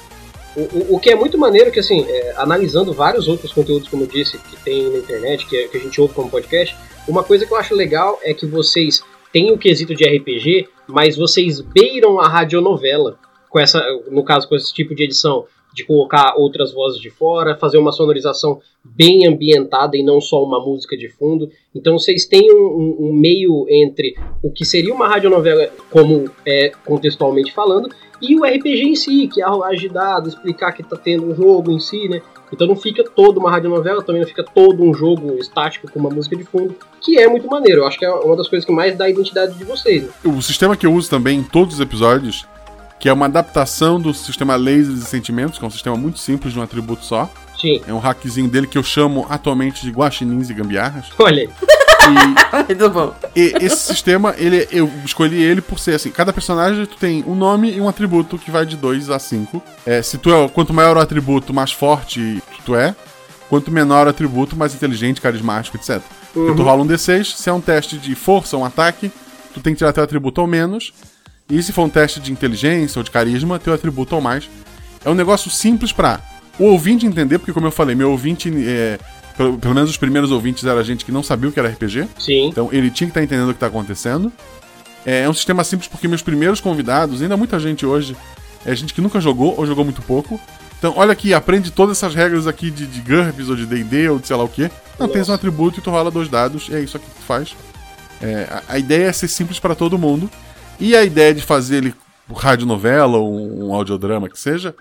O, o, que é muito maneiro que, assim, é, analisando vários outros conteúdos, como eu disse, que tem na internet, que, é- que a gente ouve como podcast, uma coisa que eu acho legal é que vocês têm o quesito de RPG, mas vocês beiram a radionovela, com essa, no caso, com esse tipo de edição, de colocar outras vozes de fora, fazer uma sonorização bem ambientada e não só uma música de fundo. Então vocês têm um, um- um meio entre o que seria uma radionovela, como é contextualmente falando, e o RPG em si, que é a rolagem de dados, explicar que tá tendo um jogo em si, né? Então não fica toda uma radionovela, também não fica todo um jogo estático com uma música de fundo, que é muito maneiro. Eu acho que é uma das coisas que mais dá a identidade de vocês, né? O sistema que eu uso também em todos os episódios, que é uma adaptação do sistema Lasers e Sentimentos, que é um sistema muito simples de um atributo só. Sim, É um hackzinho dele que eu chamo atualmente de guaxinins e gambiarras. olha aí. E Muito bom. E esse sistema, ele, eu escolhi ele por ser assim: cada personagem tu tem um nome e um atributo que vai de 2 a 5. É, se tu é, quanto maior o atributo, mais forte tu é. Quanto menor o atributo, mais inteligente, carismático, etc. E tu rola um D6, se é um teste de força, um ataque, tu tem que tirar teu atributo ao menos. E se for um teste de inteligência ou de carisma, teu atributo ao mais. É um negócio simples pra o ouvinte entender, porque como eu falei, meu ouvinte, é, pelo, pelo menos os primeiros ouvintes era gente que não sabia o que era RPG. Sim, Então ele tinha que estar entendendo o que está acontecendo. É, é um sistema simples porque meus primeiros convidados, ainda muita gente hoje, é gente que nunca jogou ou jogou muito pouco. Então olha aqui, aprende todas essas regras aqui de, de GURPS ou de D&D ou de sei lá o que. Não, tens um atributo e tu rola dois dados e é isso aqui que tu faz. É, a, a ideia é ser simples para todo mundo. E a ideia de fazer ele radionovela ou um, audiodrama que seja,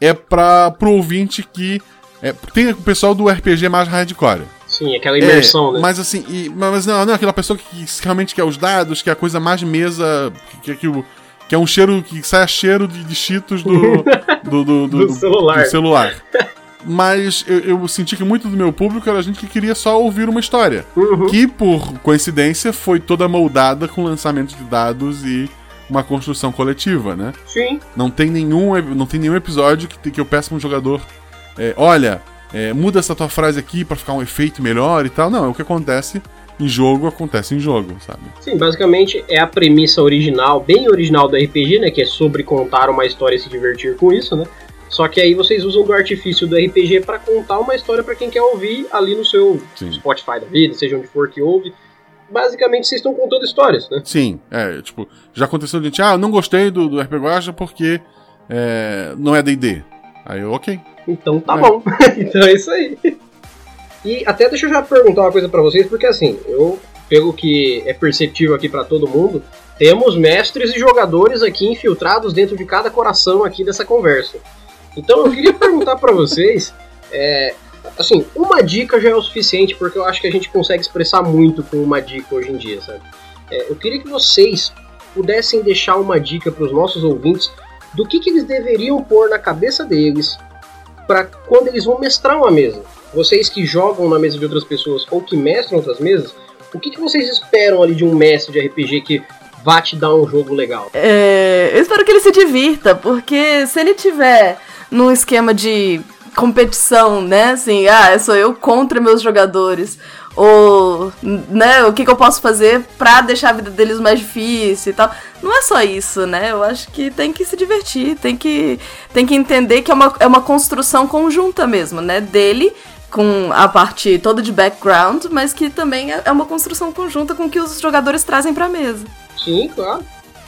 é para pro ouvinte que... É, tem o pessoal do RPG mais hardcore. sim, aquela imersão, É, né? Mas assim, e- mas não, não é aquela pessoa que, que realmente quer os dados, que é a coisa mais mesa, que, que, o- que é um cheiro, que sai a cheiro de, de cheetos do, do, do, do- Do celular. do celular. Mas eu, eu senti que muito do meu público era gente que queria só ouvir uma história. Uhum. Que, por coincidência, foi toda moldada com lançamento de dados e uma construção coletiva, né? Sim, Não tem nenhum, não tem nenhum episódio que, que eu peço pra um jogador: é, olha, é, muda essa tua frase aqui pra ficar um efeito melhor e tal. Não, é o que acontece em jogo, acontece em jogo, sabe? sim, basicamente é a premissa original, bem original do RPG, né? Que é sobre contar uma história e se divertir com isso, né? Só que aí vocês usam do artifício do RPG para contar uma história para quem quer ouvir ali no seu Sim. Spotify da vida, seja onde for que ouve. Basicamente vocês estão contando histórias, né? Sim, é, tipo, já aconteceu de gente, ah, eu não gostei do, do RPG Guacha porque é, não é D&D. Aí eu, ok. Então tá É. bom. então é isso aí. E até deixa eu já perguntar uma coisa pra vocês, porque assim, eu, pelo que é perceptível aqui pra todo mundo, temos mestres e jogadores aqui infiltrados dentro de cada coração aqui dessa conversa. Então eu queria perguntar pra vocês, é, assim, uma dica já é o suficiente, porque eu acho que a gente consegue expressar muito com uma dica hoje em dia, sabe? É, eu queria que vocês pudessem deixar uma dica pros nossos ouvintes do que, que eles deveriam pôr na cabeça deles para quando eles vão mestrar uma mesa. Vocês que jogam na mesa de outras pessoas ou que mestram outras mesas, o que, que vocês esperam ali de um mestre de RPG que vá te dar um jogo legal? É, eu espero que ele se divirta, porque se ele tiver num esquema de competição, né? Assim, ah, sou eu contra meus jogadores. Ou, né, o que, que eu posso fazer pra deixar a vida deles mais difícil e tal. Não é só isso, né? Eu acho que tem que se divertir, tem que, tem que entender que é uma, é uma construção conjunta mesmo, né? Dele com a parte toda de background, mas que também é é uma construção conjunta com o que os jogadores trazem pra mesa. Sim, claro.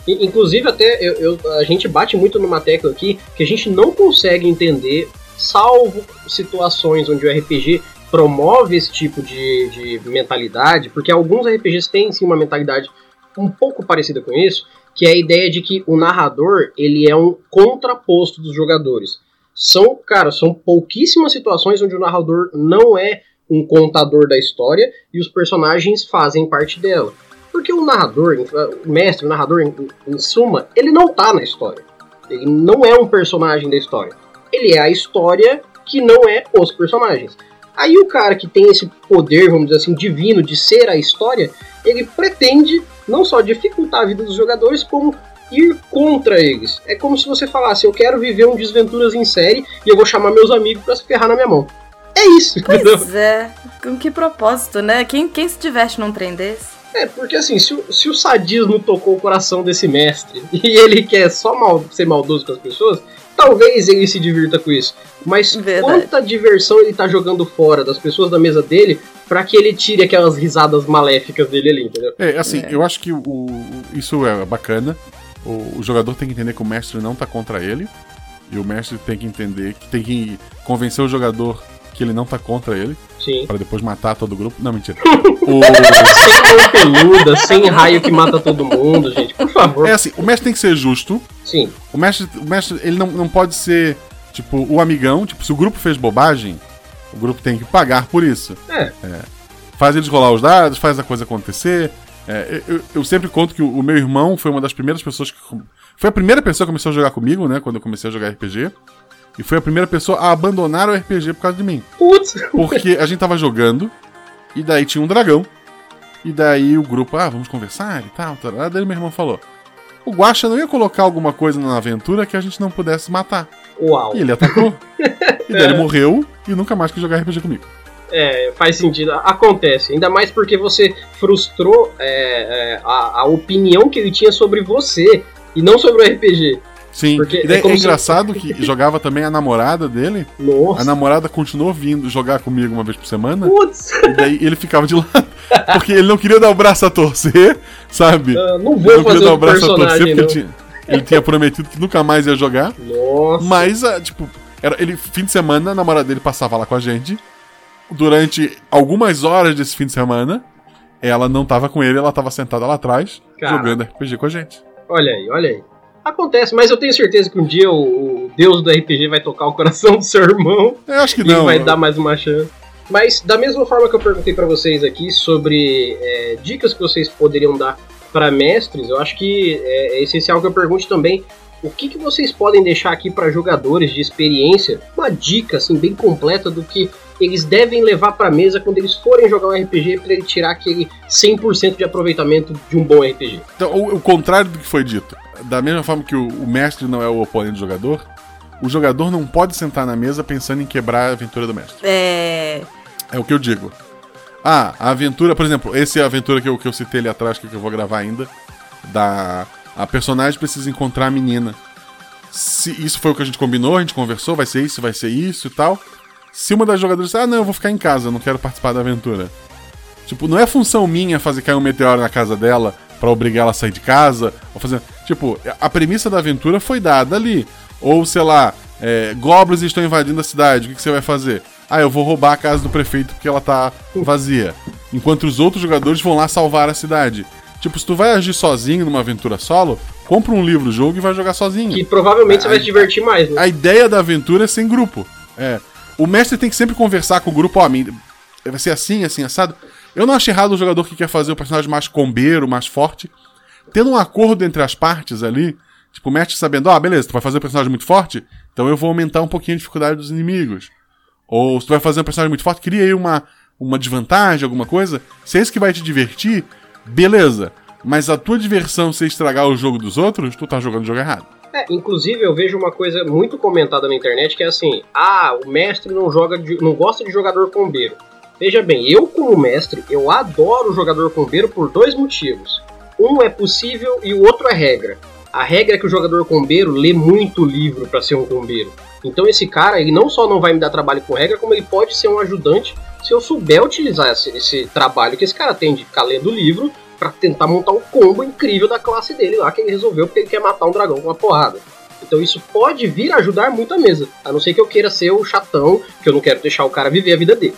Inclusive, até eu, eu- a gente bate muito numa tecla aqui que a gente não consegue entender, salvo situações onde o RPG promove esse tipo de, de mentalidade, porque alguns RPGs têm sim uma mentalidade um pouco parecida com isso, que é a ideia de que o narrador ele é um contraposto dos jogadores. São, cara, são pouquíssimas situações onde o narrador não é um contador da história e os personagens fazem parte dela. Porque o narrador, o mestre, o narrador, em, em suma, ele não tá na história. Ele não é um personagem da história. Ele é a história que não é os personagens. Aí o cara que tem esse poder, vamos dizer assim, divino de ser a história, ele pretende não só dificultar a vida dos jogadores, como ir contra eles. É como se você falasse, eu quero viver um desventuras em série e eu vou chamar meus amigos para se ferrar na minha mão. É isso. Pois é. Com que propósito, né? Quem, quem se diverte num trem desse? É, porque assim, se o, se o sadismo tocou o coração desse mestre e ele quer só mal, ser maldoso com as pessoas, talvez ele se divirta com isso. Mas Verdade. quanta diversão ele tá jogando fora das pessoas da mesa dele para que ele tire aquelas risadas maléficas dele ali, entendeu? É, assim, é. eu acho que o, isso é bacana. O, o, jogador tem que entender que o mestre não tá contra ele. E o mestre tem que entender que tem que convencer o jogador que ele não tá contra ele. Sim. Pra depois matar todo o grupo. Não, mentira. o... Peluda, sem raio que mata todo mundo, gente. Por favor. É assim, o mestre tem que ser justo. Sim. O mestre, o mestre ele não, não pode ser, tipo, o amigão. Tipo, se o grupo fez bobagem, o grupo tem que pagar por isso. É. é. Faz eles rolar os dados, faz a coisa acontecer. É, eu, eu, sempre conto que o, o, meu irmão foi uma das primeiras pessoas que. Foi a primeira pessoa que começou a jogar comigo, né? Quando eu comecei a jogar RPG. E foi a primeira pessoa a abandonar o RPG por causa de mim. Putz! Porque a gente tava jogando, e daí tinha um dragão. E daí o grupo, ah, vamos conversar e tal. tal. Daí meu irmão falou: o Guacha não ia colocar alguma coisa na aventura que a gente não pudesse matar. Uau! E ele atacou. e daí ele morreu e nunca mais quis jogar RPG comigo. É, faz sentido. Acontece. Ainda mais porque você frustrou é, é, a, a opinião que ele tinha sobre você e não sobre o RPG. Sim, Porque e daí, é, é engraçado se... que jogava também a namorada dele. Nossa. A namorada continuou vindo jogar comigo uma vez por semana. Putz. E daí ele ficava de lado. Porque ele não queria dar o braço a torcer, sabe? Uh, não vou não queria dar o braço a torcer porque ele tinha, ele tinha, prometido que nunca mais ia jogar. Nossa. Mas, uh, tipo, era, ele, fim de semana, a namorada dele passava lá com a gente. Durante algumas horas desse fim de semana, ela não tava com ele, ela tava sentada lá atrás, Cara. jogando RPG com a gente. Olha aí, olha aí. Acontece, mas eu tenho certeza que um dia o, deus do RPG vai tocar o coração do seu irmão. Eu acho que não. E vai dar mais uma chance. Mas da mesma forma que eu perguntei para vocês aqui sobre é, dicas que vocês poderiam dar para mestres, eu acho que é, é, essencial que eu pergunte também o que, que vocês podem deixar aqui para jogadores de experiência, uma dica assim bem completa do que eles devem levar para mesa quando eles forem jogar um RPG para ele tirar aquele 100% de aproveitamento de um bom RPG. Então, o, o contrário do que foi dito da mesma forma que o, o, mestre não é o oponente do jogador, o jogador não pode sentar na mesa pensando em quebrar a aventura do mestre. É. É o que eu digo. Ah, a aventura, por exemplo, essa é a aventura que eu, que eu citei ali atrás, que eu vou gravar ainda. Da. A personagem precisa encontrar a menina. Se isso foi o que a gente combinou, a gente conversou, vai ser isso, vai ser isso e tal. Se uma das jogadoras ah, não, eu vou ficar em casa, não quero participar da aventura. Tipo, não é função minha fazer cair um meteoro na casa dela para obrigar ela a sair de casa, ou fazer. Tipo, a premissa da aventura foi dada ali. Ou, sei lá, é, goblins estão invadindo a cidade, o que, que, você vai fazer? Ah, eu vou roubar a casa do prefeito porque ela tá vazia. Enquanto os outros jogadores vão lá salvar a cidade. Tipo, se tu vai agir sozinho numa aventura solo, compra um livro jogo e vai jogar sozinho. Que provavelmente a, você vai se divertir mais, né? A ideia da aventura é sem grupo. É. O mestre tem que sempre conversar com o grupo, ó, vai ser assim, assim, assado. Eu não acho errado o jogador que quer fazer o personagem mais combeiro, mais forte, tendo um acordo entre as partes ali, tipo, o mestre sabendo, ah, beleza, tu vai fazer um personagem muito forte, então eu vou aumentar um pouquinho a dificuldade dos inimigos. Ou se tu vai fazer um personagem muito forte, cria aí uma, uma desvantagem, alguma coisa. Se é isso que vai te divertir, beleza. Mas a tua diversão se estragar o jogo dos outros, tu tá jogando o jogo errado. É, inclusive eu vejo uma coisa muito comentada na internet que é assim: ah, o mestre não joga, de, não gosta de jogador combeiro. Veja bem, eu como mestre, eu adoro o jogador combeiro por dois motivos. Um é possível e o outro é regra. A regra é que o jogador combeiro lê muito livro para ser um combeiro. Então esse cara, ele não só não vai me dar trabalho com regra, como ele pode ser um ajudante se eu souber utilizar esse, esse trabalho que esse cara tem de ficar lendo livro para tentar montar um combo incrível da classe dele lá que ele resolveu porque ele quer matar um dragão com uma porrada. Então isso pode vir a ajudar muito a mesa. A não ser que eu queira ser o chatão, que eu não quero deixar o cara viver a vida dele.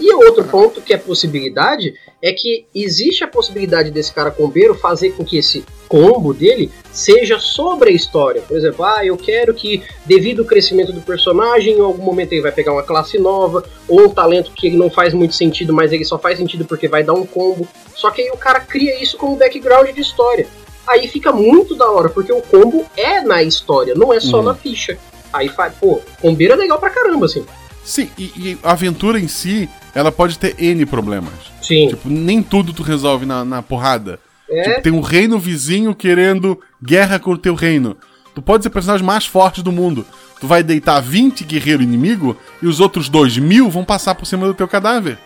E outro ponto que é possibilidade é que existe a possibilidade desse cara combeiro fazer com que esse combo dele seja sobre a história. Por exemplo, ah, eu quero que, devido ao crescimento do personagem, em algum momento ele vai pegar uma classe nova, ou um talento que ele não faz muito sentido, mas ele só faz sentido porque vai dar um combo. Só que aí o cara cria isso como background de história. aí fica muito da hora, porque o combo é na história, não é só Uhum. na ficha. Aí faz, pô, combeira é legal pra caramba, assim. Sim, e, e a aventura em si, ela pode ter N problemas. Sim. Tipo, nem tudo tu resolve na, na porrada. é, Tipo, tem um reino vizinho querendo guerra com o teu reino. Tu pode ser o personagem mais forte do mundo. Tu vai deitar 20 guerreiros inimigo e os outros 2 mil vão passar por cima do teu cadáver.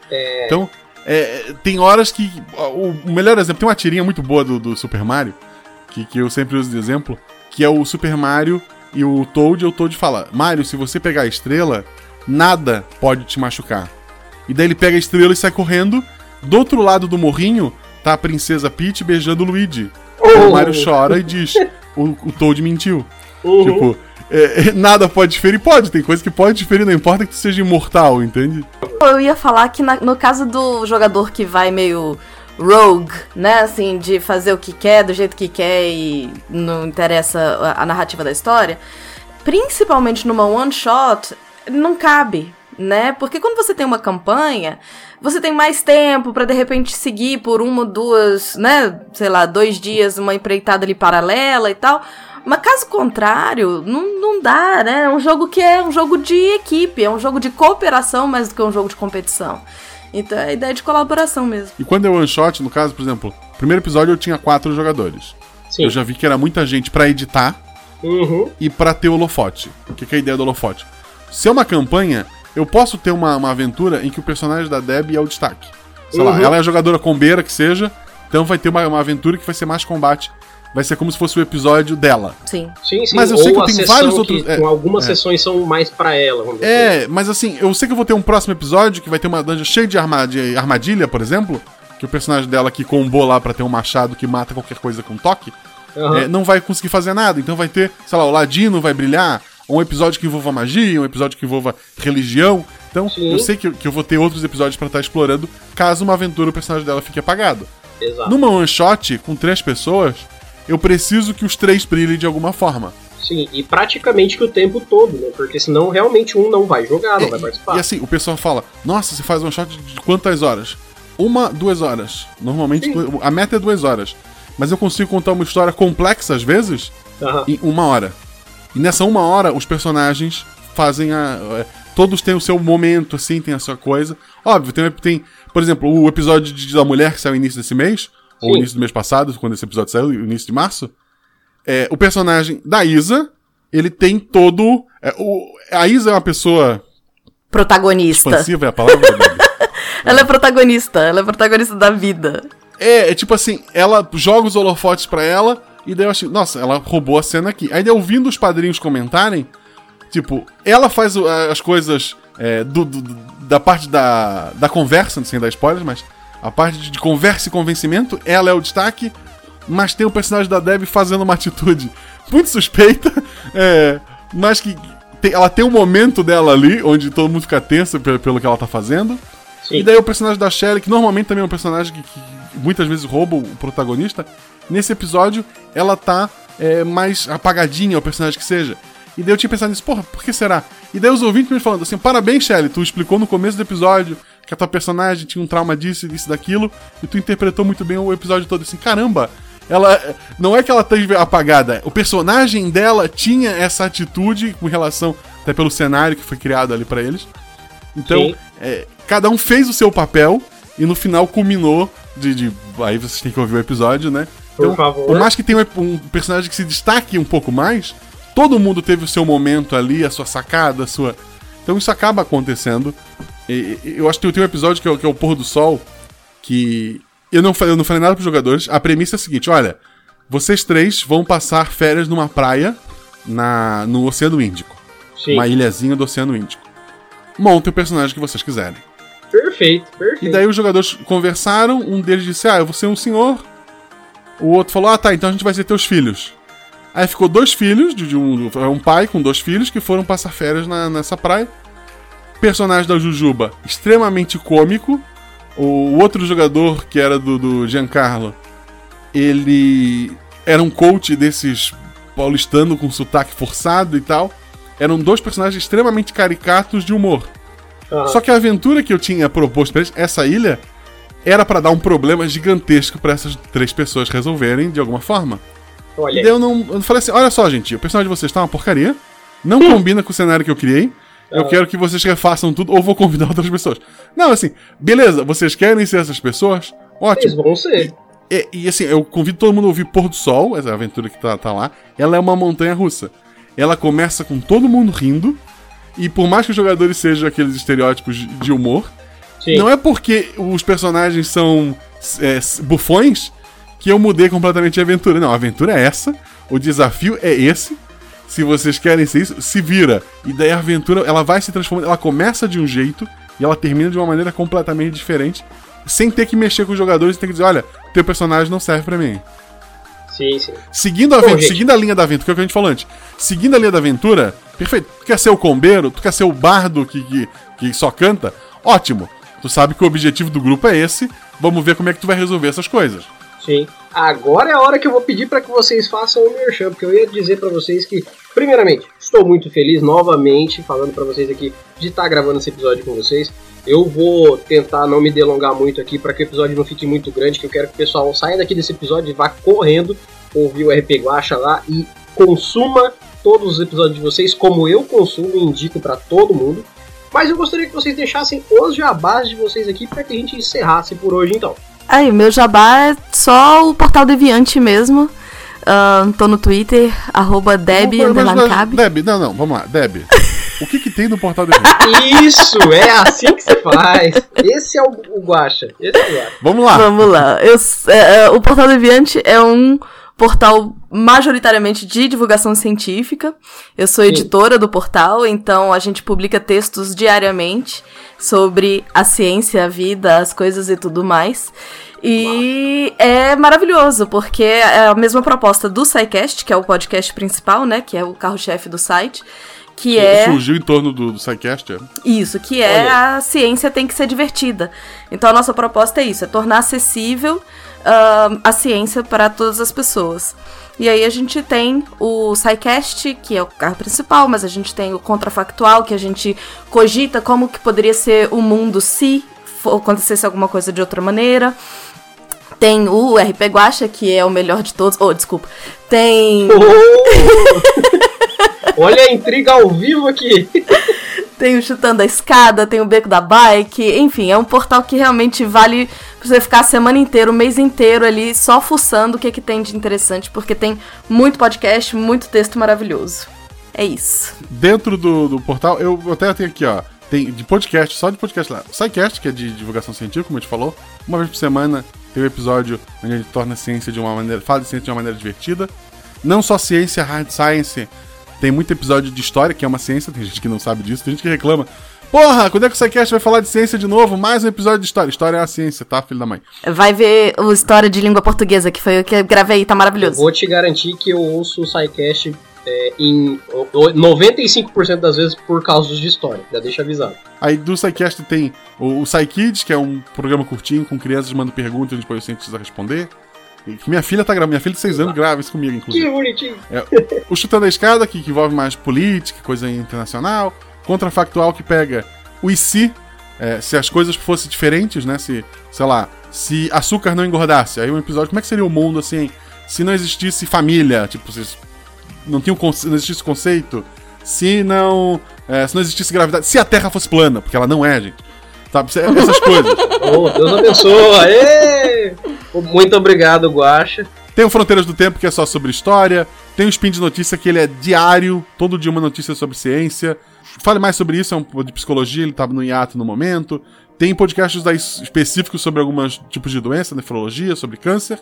Então, é, tem horas que. o melhor exemplo, tem uma tirinha muito boa do, do Super Mario, que, que eu sempre uso de exemplo, que é o Super Mario e o Toad, e o Toad fala: Mario, se você pegar a estrela, nada pode te machucar. E daí ele pega a estrela e sai correndo. Do outro lado do morrinho, tá a princesa Peach beijando o Luigi. Oh. O Mario chora e diz: o, o Toad mentiu. Uhum. Tipo, é, é, nada pode diferir. Pode, tem coisa que pode diferir, não importa que tu seja imortal, entende? Eu ia falar que na- no caso do jogador que vai meio rogue, né, assim, de fazer o que quer, do jeito que quer e não interessa a, a narrativa da história, principalmente numa one shot, não cabe, né? Porque quando você tem uma campanha, você tem mais tempo pra de repente seguir por uma, duas, né, sei lá, dois dias uma empreitada ali paralela e tal. Mas caso contrário, não, não dá, né? É um jogo que é um jogo de equipe, é um jogo de cooperação mais do que um jogo de competição. Então é a ideia de colaboração mesmo. E quando é one shot, no caso, por exemplo, no primeiro episódio eu tinha quatro jogadores. Sim. Eu já vi que era muita gente pra editar Uhum. e pra ter holofote. O que, que é a ideia do holofote? Se é uma campanha, eu posso ter uma, uma aventura em que o personagem da Debbie é o destaque. Sei lá, Uhum. ela é a jogadora combeira que seja, então vai ter uma, uma aventura que vai ser mais combate. Vai ser como se fosse o episódio dela. Sim. Sim, sim. Mas eu sei que Ou tem vários que, outros- é, algumas é. sessões são mais pra ela, vamos dizer assim. É, mas assim, eu sei que eu vou ter um próximo episódio que vai ter uma dungeon cheia de, arma- de armadilha, por exemplo. Que o personagem dela que combou lá pra ter um machado que mata qualquer coisa com toque. Aham. é, não vai conseguir fazer nada. Então vai ter, sei lá, o Ladino vai brilhar, ou um episódio que envolva magia, um episódio que envolva religião. Então, Sim. eu sei que, que eu vou ter outros episódios pra estar explorando, caso uma aventura o personagem dela fique apagado. Exato. Numa one shot, com três pessoas, eu preciso que os três brilhem de alguma forma. Sim, e praticamente que o tempo todo, né? Porque senão realmente um não vai jogar, não vai participar. E assim, o pessoal fala, nossa, você faz um shot de quantas horas? Uma, duas horas. Normalmente, Sim. a meta é duas horas. Mas eu consigo contar uma história complexa, às vezes, Aham. em uma hora. E nessa uma hora, os personagens fazem a. é, todos têm o seu momento, assim, tem a sua coisa. Óbvio, tem, tem por exemplo, o episódio de- da mulher que saiu no início desse mês, ou Sim. início do mês passado, quando esse episódio saiu, início de março. É, o personagem da Isa, ele tem todo. é, o, a Isa é uma pessoa Protagonista. expansiva, é a palavra? Ela é protagonista, ela é protagonista da vida. É, é tipo assim, ela joga os holofotes pra ela, e daí eu achei, nossa, ela roubou a cena aqui. Aí daí ouvindo os padrinhos comentarem, tipo, ela faz as coisas é, do, do- da parte da, da conversa, sem dar spoilers, mas a parte de, conversa e convencimento, ela é o destaque, mas tem o personagem da Debbie fazendo uma atitude muito suspeita, é, mas que tem- ela tem um momento dela ali, onde todo mundo fica tenso pe- pelo que ela tá fazendo. Sim. E daí o personagem da Shelly, que normalmente também é um personagem que, que muitas vezes rouba o protagonista, nesse episódio ela tá é, mais apagadinha, o personagem que seja. E daí eu tinha pensado nisso, porra, por que será? E daí os ouvintes me falando assim, parabéns, Shelly, tu explicou no começo do episódio que a tua personagem tinha um trauma disso, disso, daquilo, e tu interpretou muito bem o episódio todo. Assim, caramba, ela. Não é que ela esteja apagada, o personagem dela tinha essa atitude com relação, até pelo cenário que foi criado ali pra eles. Então, é, cada um fez o seu papel e no final culminou de, de- Aí vocês têm que ouvir o episódio, né? Por favor. Por mais que tenha um, um personagem que se destaque um pouco mais, todo mundo teve o seu momento ali, a sua sacada, a sua. Então isso acaba acontecendo. E- eu acho que tem um episódio que é, o- que é o Pôr do Sol, que. Eu não, falei, eu não falei nada pros jogadores. A premissa é a seguinte: olha, vocês três vão passar férias numa praia na, no Oceano Índico. Sim. Uma ilhazinha do Oceano Índico. Montem o personagem que vocês quiserem. Perfeito, perfeito. E daí os jogadores conversaram, um deles disse, ah, eu vou ser um senhor. O outro falou, ah tá, então a gente vai ser teus filhos. Aí ficou dois filhos, de um, um pai com dois filhos, que foram passar férias na- nessa praia. Personagem da Jujuba, extremamente cômico. O outro jogador, que era do, do Giancarlo, ele era um coach desses paulistano com sotaque forçado e tal. Eram dois personagens extremamente caricatos de humor. Aham. Só que a aventura que eu tinha proposto pra eles, essa ilha, era pra dar um problema gigantesco pra essas três pessoas resolverem de alguma forma. Olha E eu não. Eu falei assim: olha só, gente, o personagem de vocês tá uma porcaria. Não combina com o cenário que eu criei. Eu Ah. quero que vocês refaçam tudo ou vou convidar outras pessoas. Não, assim, beleza, vocês querem ser essas pessoas? Eles Ótimo. vão ser. E, e, assim, eu convido todo mundo a ouvir Pôr do Sol, essa aventura que tá, tá lá. Ela é uma montanha russa. Ela começa com todo mundo rindo. E por mais que os jogadores sejam aqueles estereótipos de humor, Sim. não é porque os personagens são é, bufões que eu mudei completamente a aventura. Não, a aventura é essa, o desafio é esse. Se vocês querem ser isso, se vira. E daí a aventura, ela vai se transformando. Ela começa de um jeito e ela termina de uma maneira completamente diferente. Sem ter que mexer com os jogadores e ter que dizer, olha, teu personagem não serve pra mim. Sim, sim. Seguindo a, Bom, gente. seguindo a linha da aventura, que é o que a gente falou antes. Seguindo a linha da aventura, perfeito. Tu quer ser o combeiro? Tu quer ser o bardo que, que, que só canta? Ótimo. Tu sabe que o objetivo do grupo é esse. Vamos ver como é que tu vai resolver essas coisas. Sim. Agora é a hora que eu vou pedir para que vocês façam o merchan, porque eu ia dizer para vocês que, primeiramente, estou muito feliz novamente falando para vocês aqui de estar gravando esse episódio com vocês. Eu vou tentar não me delongar muito aqui para que o episódio não fique muito grande, que eu quero que o pessoal saia daqui desse episódio e vá correndo ouvir o RP Guacha lá e consuma todos os episódios de vocês como eu consumo e indico para todo mundo. Mas eu gostaria que vocês deixassem os jabás de vocês aqui para que a gente encerrasse por hoje então. Aí, meu jabá é só o Portal Deviante mesmo. Ahn, tô no Twitter, arroba Deb. Deb, não, não, vamos lá. Deb, o que que tem no portal do evento? Isso, é assim que se faz. Esse é o, o Guacha. Esse é o Guacha. Vamos lá. Vamos lá. Eu é, é, o Portal Deviante é um portal majoritariamente de divulgação científica. Eu sou Sim. editora do portal, então a gente publica textos diariamente sobre a ciência, a vida, as coisas e tudo mais. E é maravilhoso, porque é a mesma proposta do SciCast, que é o podcast principal, né? Que é o carro-chefe do site. Que é. Surgiu em torno do, do SciCast. é. Isso, que é Olha. a ciência tem que ser divertida. Então a nossa proposta é isso, é tornar acessível ah, a ciência para todas as pessoas. E aí a gente tem o SciCast, que é o carro principal, mas a gente tem o Contrafactual, que a gente cogita como que poderia ser o mundo se acontecesse alguma coisa de outra maneira. Tem o RP Guacha, que é o melhor de todos. Oh, desculpa. Tem. Oh! Olha a intriga ao vivo aqui. Tem o Chutando a Escada, tem o Beco da Bike, enfim, é um portal que realmente vale você ficar a semana inteira, o mês inteiro ali, só fuçando o que, que tem de interessante, porque tem muito podcast, muito texto maravilhoso. É isso. Dentro do, do portal, eu até tenho aqui, ó. Tem de podcast, só de podcast lá. O SciCast, que é de divulgação científica, como a gente falou. Uma vez por semana tem um episódio onde a gente torna a ciência de uma maneira. fala de ciência de uma maneira divertida. Não só ciência, hard science. Tem muito episódio de história, que é uma ciência, tem gente que não sabe disso, tem gente que reclama. Porra, quando é que o SciCast vai falar de ciência de novo? Mais um episódio de história. História é a ciência, tá, filho da mãe? Vai ver o História de Língua Portuguesa, que foi o que eu gravei, tá maravilhoso. Vou te garantir que eu ouço o SciCast é, em o- o- 95% das vezes por causa de história. Já deixa avisado. Aí do SciCast tem o, o SciKids, que é um programa curtinho com crianças mandando perguntas e a gente põe os cientistas a responder. Minha filha tá gravando, minha filha de 6 anos grava isso comigo, inclusive. Que bonitinho. É, o Chutando a Escada, que, que envolve mais política, coisa internacional. Contrafactual, que pega o e se, é, se as coisas fossem diferentes, né? Se, sei lá, se açúcar não engordasse. Aí um episódio, como é que seria o mundo, assim, se não existisse família? Tipo, se não, tinha um, não existisse conceito. Se não, é, se não existisse gravidade. Se a Terra fosse plana, porque ela não é, gente. Sabe? Se- Essas coisas. Oh, Deus abençoe. Aê! Muito obrigado, Guacha. Tem o Fronteiras do Tempo, que é só sobre história. Tem o Spin de Notícia, que ele é diário, todo dia uma notícia sobre ciência. Fale mais sobre isso, é um de psicologia, ele tá no hiato no momento. Tem podcasts específicos sobre alguns tipos de doença, nefrologia, sobre câncer.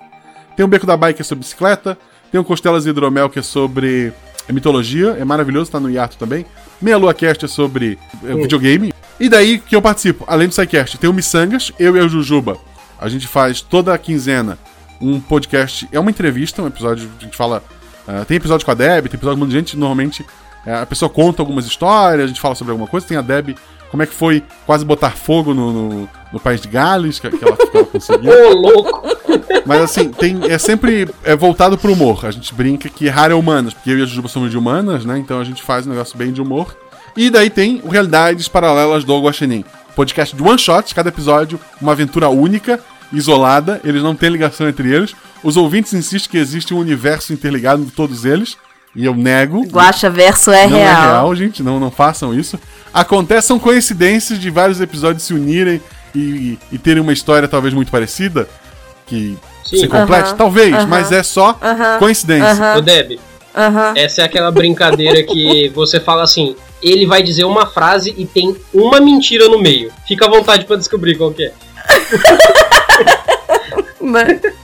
Tem o Beco da Bike, que é sobre bicicleta. Tem o Costelas e Hidromel, que é sobre mitologia, é maravilhoso, tá no hiato também. Meia Lua Cast é sobre é, videogame. E daí que eu participo, além do SciCast, tem o Missangas, eu e a Jujuba. A gente faz toda a quinzena um podcast, é uma entrevista, um episódio, a gente fala. ah, tem episódio com a Deb, tem episódio com muita gente, normalmente eh, a pessoa conta algumas histórias, a gente fala sobre alguma coisa, tem a Deb, como é que foi quase botar fogo no, no, no país de Gales, que, que ela, que ela conseguiu. Ô, louco. Mas assim, tem, é sempre é voltado pro humor. A gente brinca que raro é humanas, porque eu e a Jujuba somos de humanas, né? Então a gente faz um negócio bem de humor. E daí tem o Realidades Paralelas do Guaxinim. Podcast de one shot, cada episódio, uma aventura única. isolada, eles não têm ligação entre eles. Os ouvintes insistem que existe um universo interligado de todos eles, e eu nego. Guacha Verso é não real. é real, gente, não, não façam isso. Acontece, são coincidências de vários episódios se unirem e, e terem uma história talvez muito parecida, que Sim. se complete, Aham, talvez, aham, mas é só aham, coincidência. aham. Ô, Deb, essa é aquela brincadeira que você fala assim, ele vai dizer uma frase e tem uma mentira no meio. Fica à vontade pra descobrir qual que é.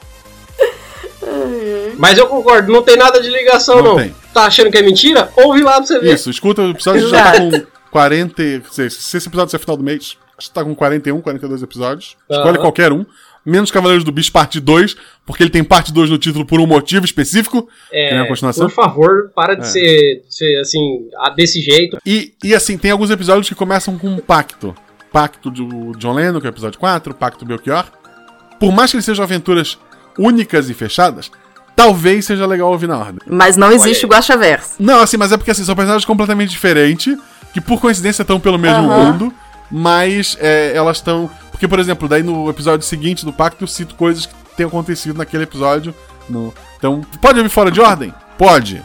Mas eu concordo, não tem nada de ligação Não não. tem. Tá achando que é mentira? Ouve lá pra você ver. Isso, escuta, o episódio já tá com 40. Se, se esse episódio ser final do mês, acho que tá com 41, 42 episódios. Escolhe Aham. qualquer um. Menos Cavaleiros do Bicho, parte 2, porque ele tem parte 2 no título por um motivo específico. É, uma continuação? por favor, para de É. ser, ser assim, desse jeito. E, e assim, tem alguns episódios que começam com um pacto. Pacto do John Lennon, que é o episódio 4, Pacto do Belchior. Por mais que eles sejam aventuras únicas e fechadas, talvez seja legal ouvir na ordem. Mas não existe o aí. Guacha Verso. Não, assim, mas é porque assim, são personagens completamente diferentes, que por coincidência estão pelo mesmo Aham. mundo, mas é, elas estão. Porque, por exemplo, daí no episódio seguinte do Pacto eu cito coisas que tenham acontecido naquele episódio. no- Então, pode ouvir fora de ordem? Pode.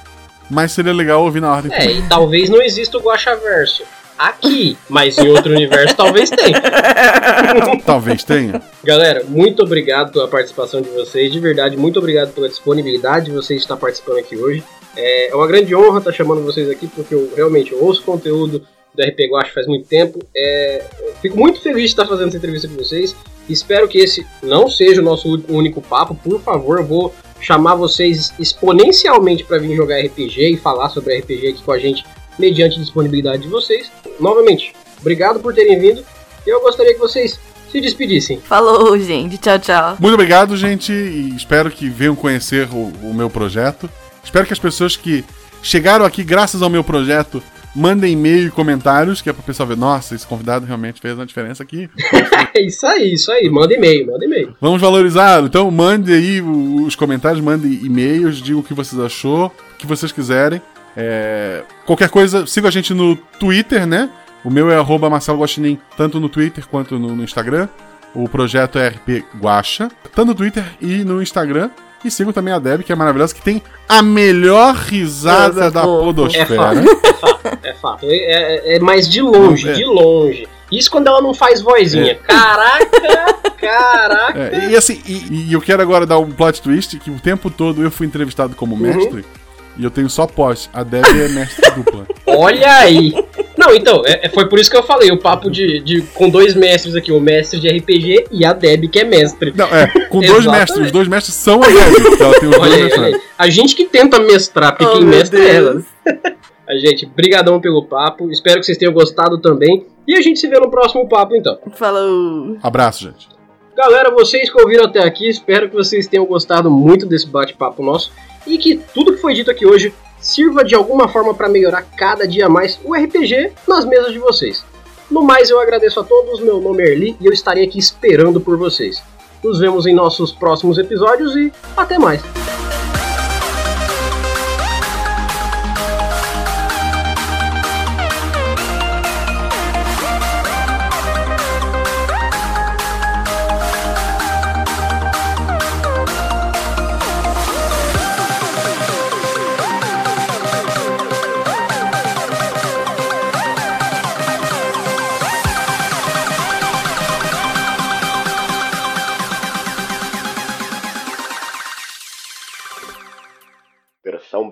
Mas seria legal ouvir na ordem É, também. e talvez não exista o Guaxaverso aqui, mas em outro universo talvez tenha. Talvez tenha. Galera, muito obrigado pela participação de vocês. De verdade, muito obrigado pela disponibilidade de vocês estar participando aqui hoje. É é uma grande honra estar chamando vocês aqui, porque eu realmente ouço conteúdo do RP Guacha faz muito tempo. É, fico muito feliz de estar fazendo essa entrevista com vocês. Espero que esse não seja o nosso único papo. Por favor, eu vou chamar vocês exponencialmente para vir jogar RPG e falar sobre RPG aqui com a gente, mediante a disponibilidade de vocês. Novamente, obrigado por terem vindo. E eu gostaria que vocês se despedissem. Falou, gente. Tchau, tchau. Muito obrigado, gente, e espero que venham conhecer o, o meu projeto. Espero que as pessoas que chegaram aqui graças ao meu projeto mandem e-mail e comentários, que é para o pessoal ver, nossa, esse convidado realmente fez uma diferença aqui. É isso aí, isso aí. Manda e-mail, manda e-mail. Vamos valorizar. Então, mande aí os comentários, mande e-mails, diga o que vocês achou, o que vocês quiserem. É, Qualquer coisa, siga a gente no Twitter, né? O meu é arroba Marcelo Guaxinim, tanto no Twitter quanto no, no Instagram. O projeto é RP Guacha, tanto no Twitter e no Instagram. E sigam também a Deb, que é maravilhosa, que tem a melhor risada da fofo. É podosfera. fato, é fato, é fato. É, é, é mais de longe, É. de longe. Isso quando ela não faz vozinha. É. Caraca, caraca. É, e assim, e, e eu quero agora dar um plot twist, que o tempo todo eu fui entrevistado como mestre, e eu tenho só pós. A Deb é mestre dupla. Olha aí. Não, então, é- é- foi por isso que eu falei, o papo de, de com dois mestres aqui, o mestre de RPG e a Deb, que é mestre. Não, é, com dois mestres, os dois mestres são a Deb, ela tem os Olha dois aí, olha mestrados. aí. A gente que tenta mestrar, porque Oh, quem mestra é ela. Deus. A gente, brigadão pelo papo, espero que vocês tenham gostado também. E a gente se vê no próximo papo, então. Falou. Abraço, gente. Galera, vocês que ouviram até aqui, espero que vocês tenham gostado muito desse bate-papo nosso e que tudo que foi dito aqui hoje sirva de alguma forma para melhorar cada dia mais o RPG nas mesas de vocês. No mais, eu agradeço a todos, meu nome é Erli e eu estarei aqui esperando por vocês. Nos vemos em nossos próximos episódios e até mais.